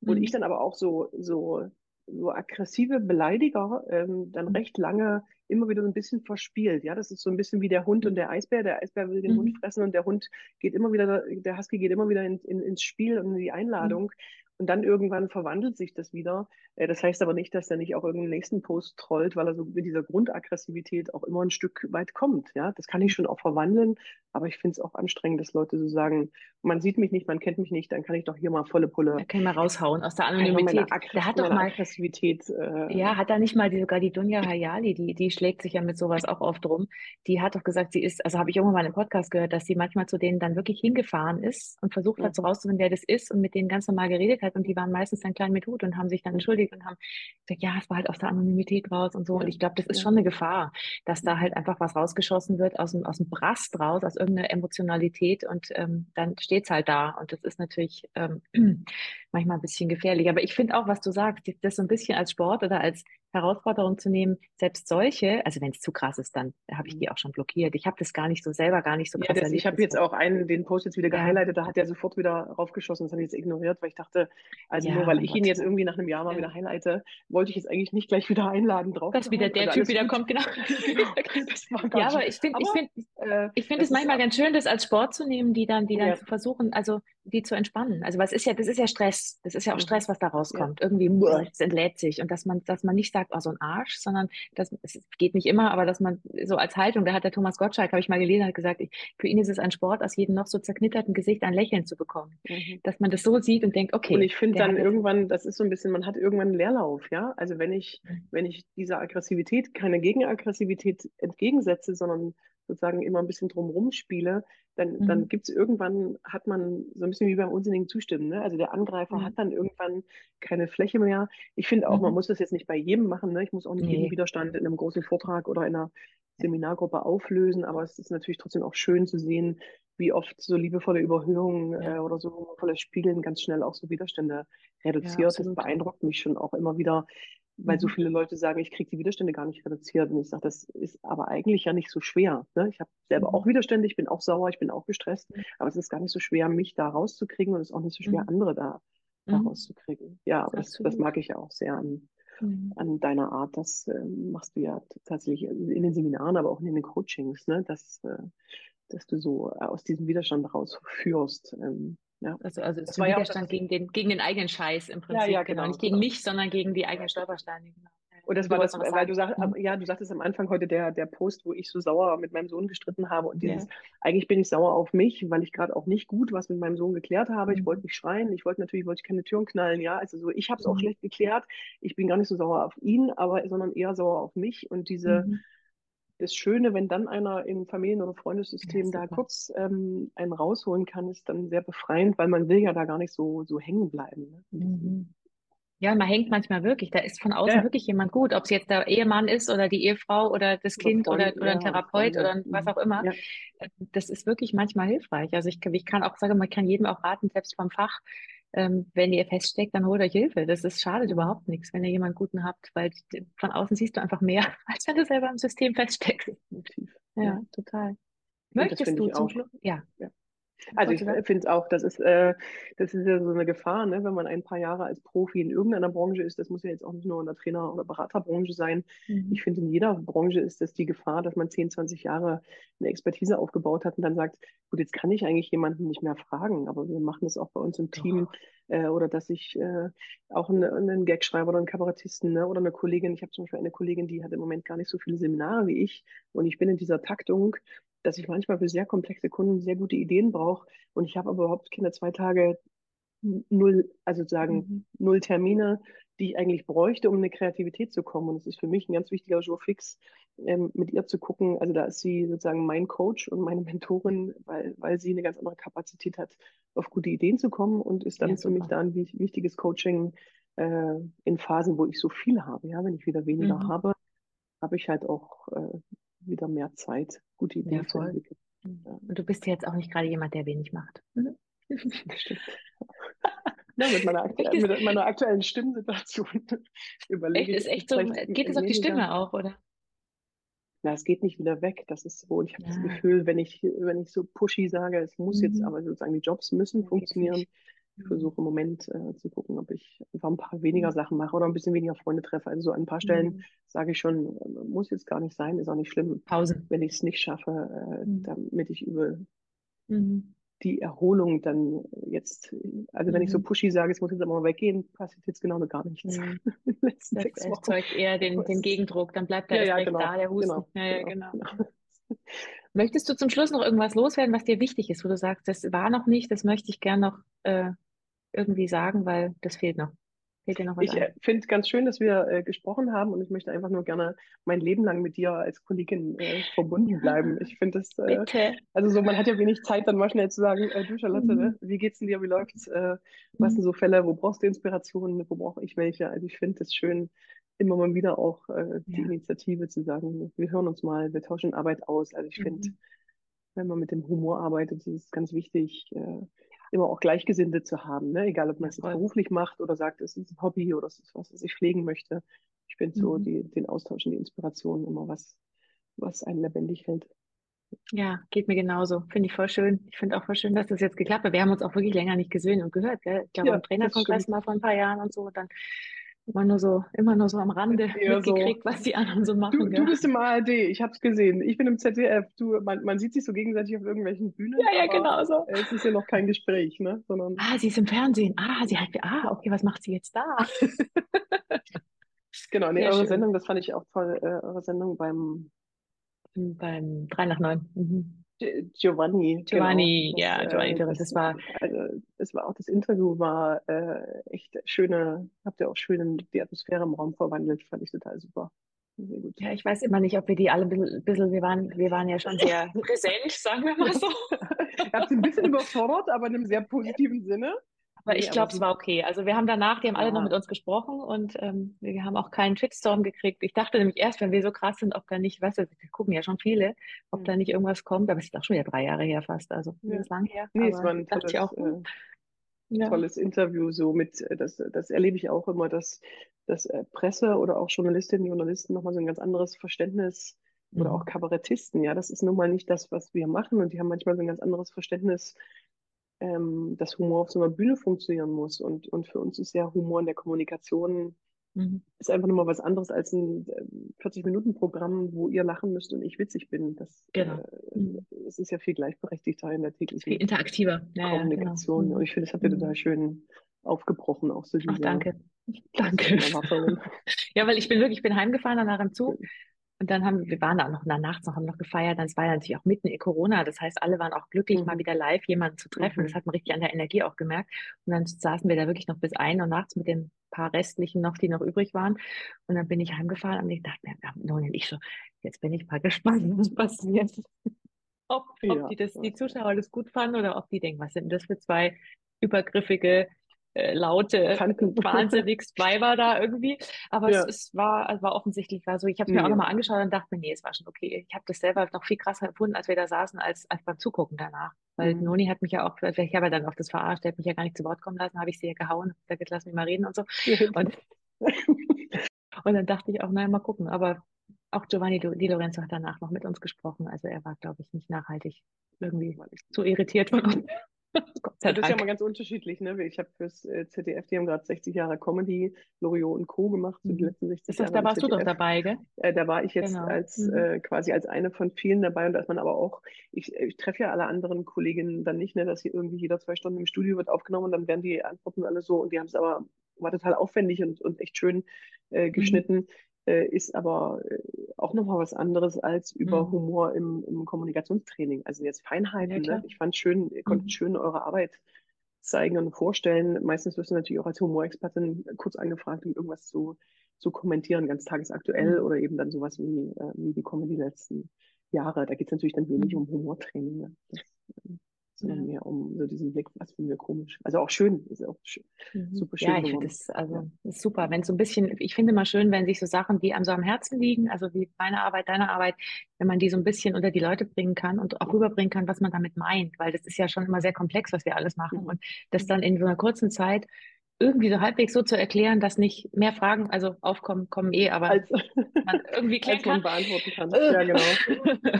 Und ich Mhm. dann aber auch so, so, so aggressive Beleidiger ähm, dann recht lange immer wieder so ein bisschen verspielt. Ja, das ist so ein bisschen wie der Hund und der Eisbär. Der Eisbär will den Hund Mhm. fressen und der Hund geht immer wieder, der Husky geht immer wieder in, in, ins Spiel und in die Mhm. Einladung. Und dann irgendwann verwandelt sich das wieder. Äh, Das heißt aber nicht, dass er nicht auch irgendeinen nächsten Post trollt, weil er so mit dieser Grundaggressivität auch immer ein Stück weit kommt. Ja, das kann ich schon auch verwandeln. Aber ich finde es auch anstrengend, dass Leute so sagen, man sieht mich nicht, man kennt mich nicht, dann kann ich doch hier mal volle Pulle. Da kann ich mal raushauen aus der Anonymität. Der hat doch mal Aggressivität. Äh, ja, hat da nicht mal die, sogar die Dunja Hayali, die, die schlägt sich ja mit sowas auch oft rum. Die hat doch gesagt, sie ist, also habe ich irgendwann mal im Podcast gehört, dass sie manchmal zu denen dann wirklich hingefahren ist und versucht hat, so rauszufinden, wer das ist und mit denen ganz normal geredet hat. Und die waren meistens dann klein mit Hut und haben sich dann entschuldigt und haben gesagt, ja, es war halt aus der Anonymität raus und so. Und ich glaube, das ist schon eine Gefahr, dass da halt einfach was rausgeschossen wird aus dem, aus dem Brast raus, aus irgendeiner Emotionalität und ähm, dann steht es halt da. Und das ist natürlich ähm, manchmal ein bisschen gefährlich. Aber ich finde auch, was du sagst, das so ein bisschen als Sport oder als Herausforderung zu nehmen, selbst solche, also wenn es zu krass ist, dann habe ich mhm. die auch schon blockiert. Ich habe das gar nicht so selber, gar nicht so krass ja, das, Ich habe jetzt auch einen, den Post jetzt wieder gehighlightet, ja. da hat er sofort wieder raufgeschossen, das habe ich jetzt ignoriert, weil ich dachte, also ja, nur weil ich ihn jetzt irgendwie nach einem Jahr mal wieder highlighte, wollte ich jetzt eigentlich nicht gleich wieder einladen drauf. Dass wieder der Typ wieder kommt, genau. ja, aber ich finde ich finde äh, ich finde es manchmal ganz schön, das als Sport zu nehmen, die dann, die dann zu versuchen, also die zu entspannen. Also was ist ja, das ist ja Stress. Das ist ja auch mhm. Stress, was da rauskommt. Irgendwie, es entlädt sich. Und dass man, dass man nicht sagt, oh, so ein Arsch, sondern dass, es geht nicht immer, aber dass man so als Haltung, da hat der Thomas Gottschalk, habe ich mal gelesen, hat gesagt, ich, für ihn ist es ein Sport, aus jedem noch so zerknitterten Gesicht ein Lächeln zu bekommen. Mhm. Dass man das so sieht und denkt, okay. Und ich finde dann irgendwann, das ist so ein bisschen, man hat irgendwann einen Leerlauf, ja. Also wenn ich, mhm. wenn ich dieser Aggressivität keine Gegenaggressivität entgegensetze, sondern sozusagen immer ein bisschen drumherum spiele, dann, mhm. dann gibt es irgendwann, hat man so ein bisschen wie beim unsinnigen Zustimmen. Ne? Also der Angreifer mhm. hat dann irgendwann keine Fläche mehr. Ich finde auch, mhm. man muss das jetzt nicht bei jedem machen. Ne? Ich muss auch nicht nee. jeden Widerstand in einem großen Vortrag oder in einer Seminargruppe auflösen, aber es ist natürlich trotzdem auch schön zu sehen, wie oft so liebevolle Überhöhungen ja. äh, oder so liebevolles Spiegeln ganz schnell auch so Widerstände reduziert. Ja, das beeindruckt mich schon auch immer wieder, weil mhm. so viele Leute sagen, ich kriege die Widerstände gar nicht reduziert. Und ich sage, das ist aber eigentlich ja nicht so schwer. Ne? Ich habe selber mhm. auch Widerstände, ich bin auch sauer, ich bin auch gestresst, mhm. aber es ist gar nicht so schwer, mich da rauszukriegen und es ist auch nicht so schwer, mhm. andere da, da mhm. rauszukriegen. Ja, aber das, das, mag ich ja auch sehr an, mhm. an deiner Art. Das äh, machst du ja tatsächlich in den Seminaren, aber auch in den Coachings, ne? dass, äh, dass du so aus diesem Widerstand rausführst. Ähm, ja. Also, also es war Widerstand ja gegen, den, gegen den eigenen Scheiß im Prinzip. Ja, ja, genau. genau. Nicht gegen genau. mich, sondern gegen die eigenen Stolpersteine. Genau. Und das war das, weil du sagst, mhm. ja, du sagtest am Anfang heute der, der Post, wo ich so sauer mit meinem Sohn gestritten habe. Und dieses, ja. eigentlich bin ich sauer auf mich, weil ich gerade auch nicht gut was mit meinem Sohn geklärt habe. Ich mhm. wollte nicht schreien, ich wollte natürlich, wollte ich keine Türen knallen, ja. Also so, ich habe es auch mhm. schlecht geklärt. Ich bin gar nicht so sauer auf ihn, aber sondern eher sauer auf mich. Und diese, mhm das Schöne, wenn dann einer im Familien- oder Freundessystem ja, da kurz ähm, einen rausholen kann, ist dann sehr befreiend, weil man will ja da gar nicht so, so hängen bleiben. Ne? Mhm. Ja, man hängt manchmal wirklich. Da ist von außen ja. wirklich jemand gut, ob es jetzt der Ehemann ist oder die Ehefrau oder das Kind Freund, oder, oder ein Therapeut ja, oder was auch immer. Ja. Das ist wirklich manchmal hilfreich. Also ich, ich kann auch sagen, man kann jedem auch raten, selbst vom Fach, ähm, wenn ihr feststeckt, dann holt euch Hilfe. Das ist, schadet überhaupt nichts, wenn ihr jemanden guten habt, weil von außen siehst du einfach mehr, als wenn du selber im System feststeckst. Ja, ja. total. Möchtest du zum Schluss? Ja. ja. Also ich finde es auch, das ist, äh, das ist ja so eine Gefahr, ne? wenn man ein paar Jahre als Profi in irgendeiner Branche ist. Das muss ja jetzt auch nicht nur in der Trainer- oder Beraterbranche sein. Mhm. Ich finde, in jeder Branche ist das die Gefahr, dass man 10, 20 Jahre eine Expertise aufgebaut hat und dann sagt, gut, jetzt kann ich eigentlich jemanden nicht mehr fragen, aber wir machen das auch bei uns im Team. Äh, oder dass ich äh, auch eine, einen Gag schreibe oder einen Kabarettisten ne? oder eine Kollegin. Ich habe zum Beispiel eine Kollegin, die hat im Moment gar nicht so viele Seminare wie ich und ich bin in dieser Taktung dass ich manchmal für sehr komplexe Kunden sehr gute Ideen brauche und ich habe aber überhaupt keine zwei Tage null, also sozusagen mhm. null Termine, die ich eigentlich bräuchte, um in eine Kreativität zu kommen. Und es ist für mich ein ganz wichtiger Jour fix, ähm, mit ihr zu gucken. Also da ist sie sozusagen mein Coach und meine Mentorin, weil, weil sie eine ganz andere Kapazität hat, auf gute Ideen zu kommen und ist dann ja, für mich da ein wichtiges Coaching äh, in Phasen, wo ich so viel habe. Ja, wenn ich wieder weniger mhm. habe, habe ich halt auch äh, wieder mehr Zeit, gute Ideen ja, zu entwickeln. Ja. Und du bist jetzt auch nicht gerade jemand, der wenig macht. Mhm. Ja, mit, meiner aktuellen, mit meiner aktuellen Stimmsituation überlege echt, ist echt so, geht es auf die Stimme auch, oder? Na, es geht nicht wieder weg. Das ist so. Und ich habe ja. das Gefühl, wenn ich, wenn ich so pushy sage, es muss mhm. jetzt aber sozusagen die Jobs müssen funktionieren, ich versuche im Moment äh, zu gucken, ob ich einfach ein paar weniger Sachen mache oder ein bisschen weniger Freunde treffe. Also so an ein paar Stellen mhm. sage ich schon, muss jetzt gar nicht sein, ist auch nicht schlimm. Pause. Wenn ich es nicht schaffe, äh, mhm. damit ich über mhm. die Erholung dann jetzt, also wenn ich so mhm. pushy sage, es muss jetzt aber mal weggehen, passiert jetzt genau gar nichts. Mhm. das erzeugt eher den, den Gegendruck, dann bleibt der ja, ja, genau, da, der Husten. Genau, ja, ja, genau. genau. Möchtest du zum Schluss noch irgendwas loswerden, was dir wichtig ist, wo du sagst, das war noch nicht, das möchte ich gern noch äh, irgendwie sagen, weil das fehlt noch. Fehlt dir noch was Ich äh, finde es ganz schön, dass wir äh, gesprochen haben und ich möchte einfach nur gerne mein Leben lang mit dir als Kollegin äh, verbunden bleiben. Ich finde das, äh, also so, man hat ja wenig Zeit, dann mal schnell zu sagen, äh, du Charlotte, Mhm. wie geht's denn dir, wie läuft's, was sind so Fälle, wo brauchst du Inspirationen, wo brauche ich welche? Also ich finde es schön, immer mal wieder auch die Ja. Initiative zu sagen, wir hören uns mal, wir tauschen Arbeit aus. Also ich finde, Mhm. wenn man mit dem Humor arbeitet, ist es ganz wichtig, immer auch Gleichgesinnte zu haben, ne? Egal, ob man es beruflich macht oder sagt, es ist ein Hobby oder es ist was, was ich pflegen möchte. Ich finde so Mhm. die, den Austausch und die Inspiration immer was, was einen lebendig hält. Ja, geht mir genauso. Finde ich voll schön. Ich finde auch voll schön, dass das jetzt geklappt hat. Wir haben uns auch wirklich länger nicht gesehen und gehört, gell? Ich glaube, Ja, das Trainerkongress mal vor ein paar Jahren und so. Und dann immer nur so, immer nur so am Rande Eher so. mitgekriegt, was die anderen so Du, machen, du gell? bist im ARD, ich habe es gesehen. Ich bin im ZDF. Du, man, man sieht sich so gegenseitig auf irgendwelchen Bühnen, Ja, ja, genau so. es ist ja noch kein Gespräch, ne? Sondern Ah, sie ist im Fernsehen. Ah, sie hat, ah, okay, was macht sie jetzt da? genau, nee, Sehr eure schön. Sendung, das fand ich auch toll, äh, eure Sendung beim Beim 3 nach 9. Mhm. Gi- Giovanni, Giovanni, genau. ja, Das, Giovanni äh, Torres, das, das war, also, es war auch das Interview war äh, echt schöne, habt ihr auch schön die Atmosphäre im Raum verwandelt, fand ich total super. Sehr gut. ja, ich weiß immer nicht, ob wir die alle ein bisschen, bisschen wir waren, wir waren ja schon sehr präsent, sagen wir mal so. Ihr habt sie ein bisschen überfordert, aber in einem sehr positiven Sinne. Aber ich glaube, es war okay. Also wir haben danach, die haben alle noch Ja. mit uns gesprochen und ähm, wir haben auch keinen Shitstorm gekriegt. Ich dachte nämlich erst, wenn wir so krass sind, ob da nicht, weißt du, wir gucken ja schon viele, ob da Hm. nicht irgendwas kommt. Aber es ist auch schon wieder drei Jahre her fast. Also das Ja. ist lang her. Nee, es war ein ich tolles, auch, hm, äh, ja. tolles Interview, so mit, äh, das, das erlebe ich auch immer, dass, dass äh, Presse oder auch Journalistinnen und Journalisten nochmal so ein ganz anderes Verständnis oder auch Mhm. Kabarettisten, ja, das ist nun mal nicht das, was wir machen und die haben manchmal so ein ganz anderes Verständnis, ähm, dass Humor auf so einer Bühne funktionieren muss und, und für uns ist ja Humor in der Kommunikation Mhm. ist einfach nochmal was anderes als ein 40-Minuten-Programm, wo ihr lachen müsst und ich witzig bin. Das, Genau. äh, Mhm. es ist ja viel gleichberechtigter in der Viel täglichen interaktiver. Ja, ja, genau. Kommunikation. Und ich finde, das habt ihr Mhm. total schön aufgebrochen, auch so Ach, diese danke. klassischen Danke. Erwartungen. Ja, weil ich bin wirklich, ich bin heimgefahren danach im Zug und dann haben wir waren da auch noch na- nachts noch, haben noch gefeiert. Dann es war ja natürlich auch mitten in Corona. Das heißt, alle waren auch glücklich, mal Mhm. wieder live jemanden zu treffen. Das Mhm. hat man richtig an der Energie auch gemerkt. Und dann saßen wir da wirklich noch bis ein Uhr nachts mit den paar restlichen noch, die noch übrig waren. Und dann bin ich heimgefahren und ich dachte mir, ja, Noni und ich so, jetzt bin ich mal gespannt, was passiert. Ob, ob Ja, die das, die. Zuschauer das gut fanden oder ob die denken, was sind denn das für zwei übergriffige, äh, laute, Tanten. wahnsinnig Weiber da irgendwie. Aber Ja. es, es war, es war offensichtlich war so. Ich habe es mir auch Nee. nochmal angeschaut und dachte mir, nee, es war schon okay. Ich habe das selber noch viel krasser empfunden, als wir da saßen, als, als beim Zugucken danach. Weil Mhm. Noni hat mich ja auch, ich habe ja dann auf das verarscht, der hat mich ja gar nicht zu Wort kommen lassen, habe ich sie ja gehauen, gesagt, lass mich mal reden und so. Und, und dann dachte ich auch, naja, mal gucken. Aber auch Giovanni Di Lorenzo hat danach noch mit uns gesprochen. Also er war, glaube ich, nicht nachhaltig irgendwie zu irritiert von uns. Das ist ja mal ganz unterschiedlich, ne? Ich habe fürs äh, ZDF, die haben gerade 60 Jahre Comedy, Loriot und Co. gemacht, so die Mhm. letzten 60 Ist das, Jahre da warst du doch ZDF. dabei, gell? Äh, da war ich jetzt Genau. als Mhm. äh, quasi als eine von vielen dabei und da ist man aber auch, ich, ich treffe ja alle anderen Kolleginnen dann nicht, ne, dass hier irgendwie jeder zwei Stunden im Studio wird aufgenommen und dann werden die Antworten alle so und die haben es aber, war total aufwendig und, und echt schön äh, Mhm. geschnitten, äh, ist aber äh, auch nochmal was anderes als über Mhm. Humor im, im Kommunikationstraining. Also jetzt Ja, Feinheiten, klar. ne? Ich fand schön, ihr konntet Mhm. schön eure Arbeit zeigen und vorstellen. Meistens wirst du natürlich auch als Humorexpertin kurz angefragt, um irgendwas zu, zu kommentieren, ganz tagesaktuell Mhm. oder eben dann sowas wie, äh, wie die Comedy letzten Jahre. Da geht es natürlich dann wenig Mhm. um Humortraining, ne? das, äh, sondern Ja. mehr um so diesen Blick, was finden wir komisch. Also auch schön, ist auch schön, Mhm. super schön Ja, ich finde das, also, Ja. ist super. Wenn so ein bisschen, ich finde immer schön, wenn sich so Sachen, die einem so am Herzen liegen, also wie meine Arbeit, deine Arbeit, wenn man die so ein bisschen unter die Leute bringen kann und auch rüberbringen kann, was man damit meint, weil das ist ja schon immer sehr komplex, was wir alles machen Mhm. und das dann in so einer kurzen Zeit irgendwie so halbwegs so zu erklären, dass nicht mehr Fragen, also aufkommen, kommen eh, aber Als, man irgendwie klären als man kann. beantworten kann. Äh. Ja, genau.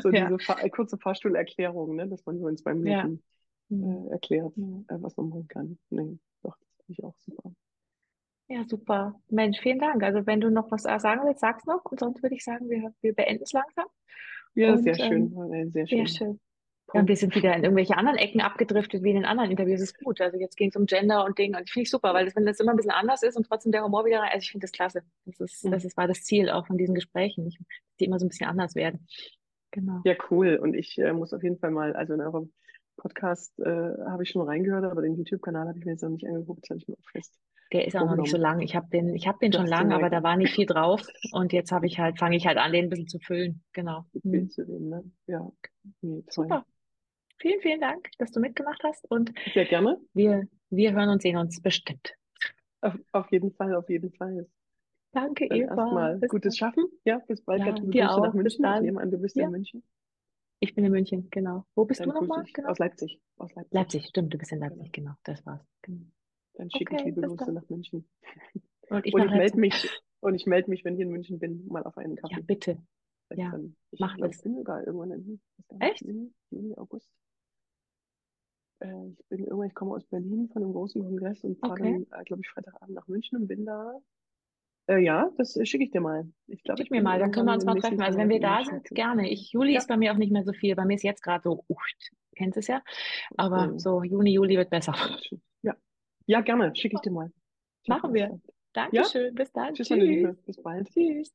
So Ja. diese äh, kurze Fahrstuhlerklärung, ne? dass man so in zwei Ja. Minuten Mhm. äh, erklärt, Ja. äh, was man machen kann. Nee, doch, das finde ich auch super. Ja, super. Mensch, vielen Dank. Also wenn du noch was sagen willst, sag's noch. Und sonst würde ich sagen, wir, wir beenden es langsam. Ja, Und, sehr schön. ähm, äh, sehr Sehr schön. Ja, und wir sind wieder in irgendwelche anderen Ecken abgedriftet wie in den anderen Interviews. Das ist gut. Also jetzt ging es um Gender und Dinge. Und ich finde ich super, weil das, wenn das immer ein bisschen anders ist und trotzdem der Humor wieder rein, also ich finde das klasse. Das ist, Mhm. das ist, war das Ziel auch von diesen Gesprächen. Ich, die immer so ein bisschen anders werden. Genau. Ja, cool. Und ich äh, muss auf jeden Fall mal, also in eurem Podcast äh, habe ich schon reingehört, aber den YouTube-Kanal habe ich mir jetzt noch nicht angeguckt. Das habe ich mir auch fest Der ist auch noch nicht so lang. Ich habe den, ich habe den schon lang, aber da war nicht viel drauf. Und jetzt habe ich halt, fange ich halt an, den ein bisschen zu füllen. Genau. Hm. Bild zu sehen, ne? Ja, nee. Super. Vielen, vielen Dank, dass du mitgemacht hast. Und Sehr gerne. wir, wir hören und sehen uns bestimmt. Auf, auf jeden Fall, auf jeden Fall. Danke, Dann Eva. erstmal gutes dann. Schaffen. Ja, bis bald. Ja, Herzliche dir nach auch. Bis München. Ich nehme an, du bist Ja, in München. ich bin in München, genau. Wo bist du Dann grüße nochmal? ich Genau. aus Leipzig. Aus Leipzig. Leipzig, stimmt, du bist in Genau. Leipzig, genau. Das war's. Genau. Dann schicke ich Okay, liebe bis Grüße nach München. Und ich Und nach ich melde mich, und ich melde mich, wenn ich in München bin, mal auf einen Ja, Kaffee. bitte. Vielleicht Ja, dann, ich mach glaube, ich das. bin sogar irgendwann in? Echt? Juni, August. Äh, ich bin irgendwann, ich komme aus Berlin von einem großen Kongress und fahre Okay. dann, äh, glaube ich, Freitagabend nach München und bin da. Äh, ja, das äh, schicke ich dir mal. Ich glaube, Schick ich mir mal, dann können wir uns mal treffen. Also wenn wir da sind, gerne. Ich, Juli Ja, ist bei mir auch nicht mehr so viel. Bei mir ist jetzt gerade so, ucht, kennst es ja. Aber hm, so Juni, Juli wird besser. Ja, ja, gerne. Schicke ich dir mal. Schicke ich Machen wir. mal. Ja, Dankeschön. Bis dann. tschüss, meine Tschüss. Liebe. Bis bald. Tschüss.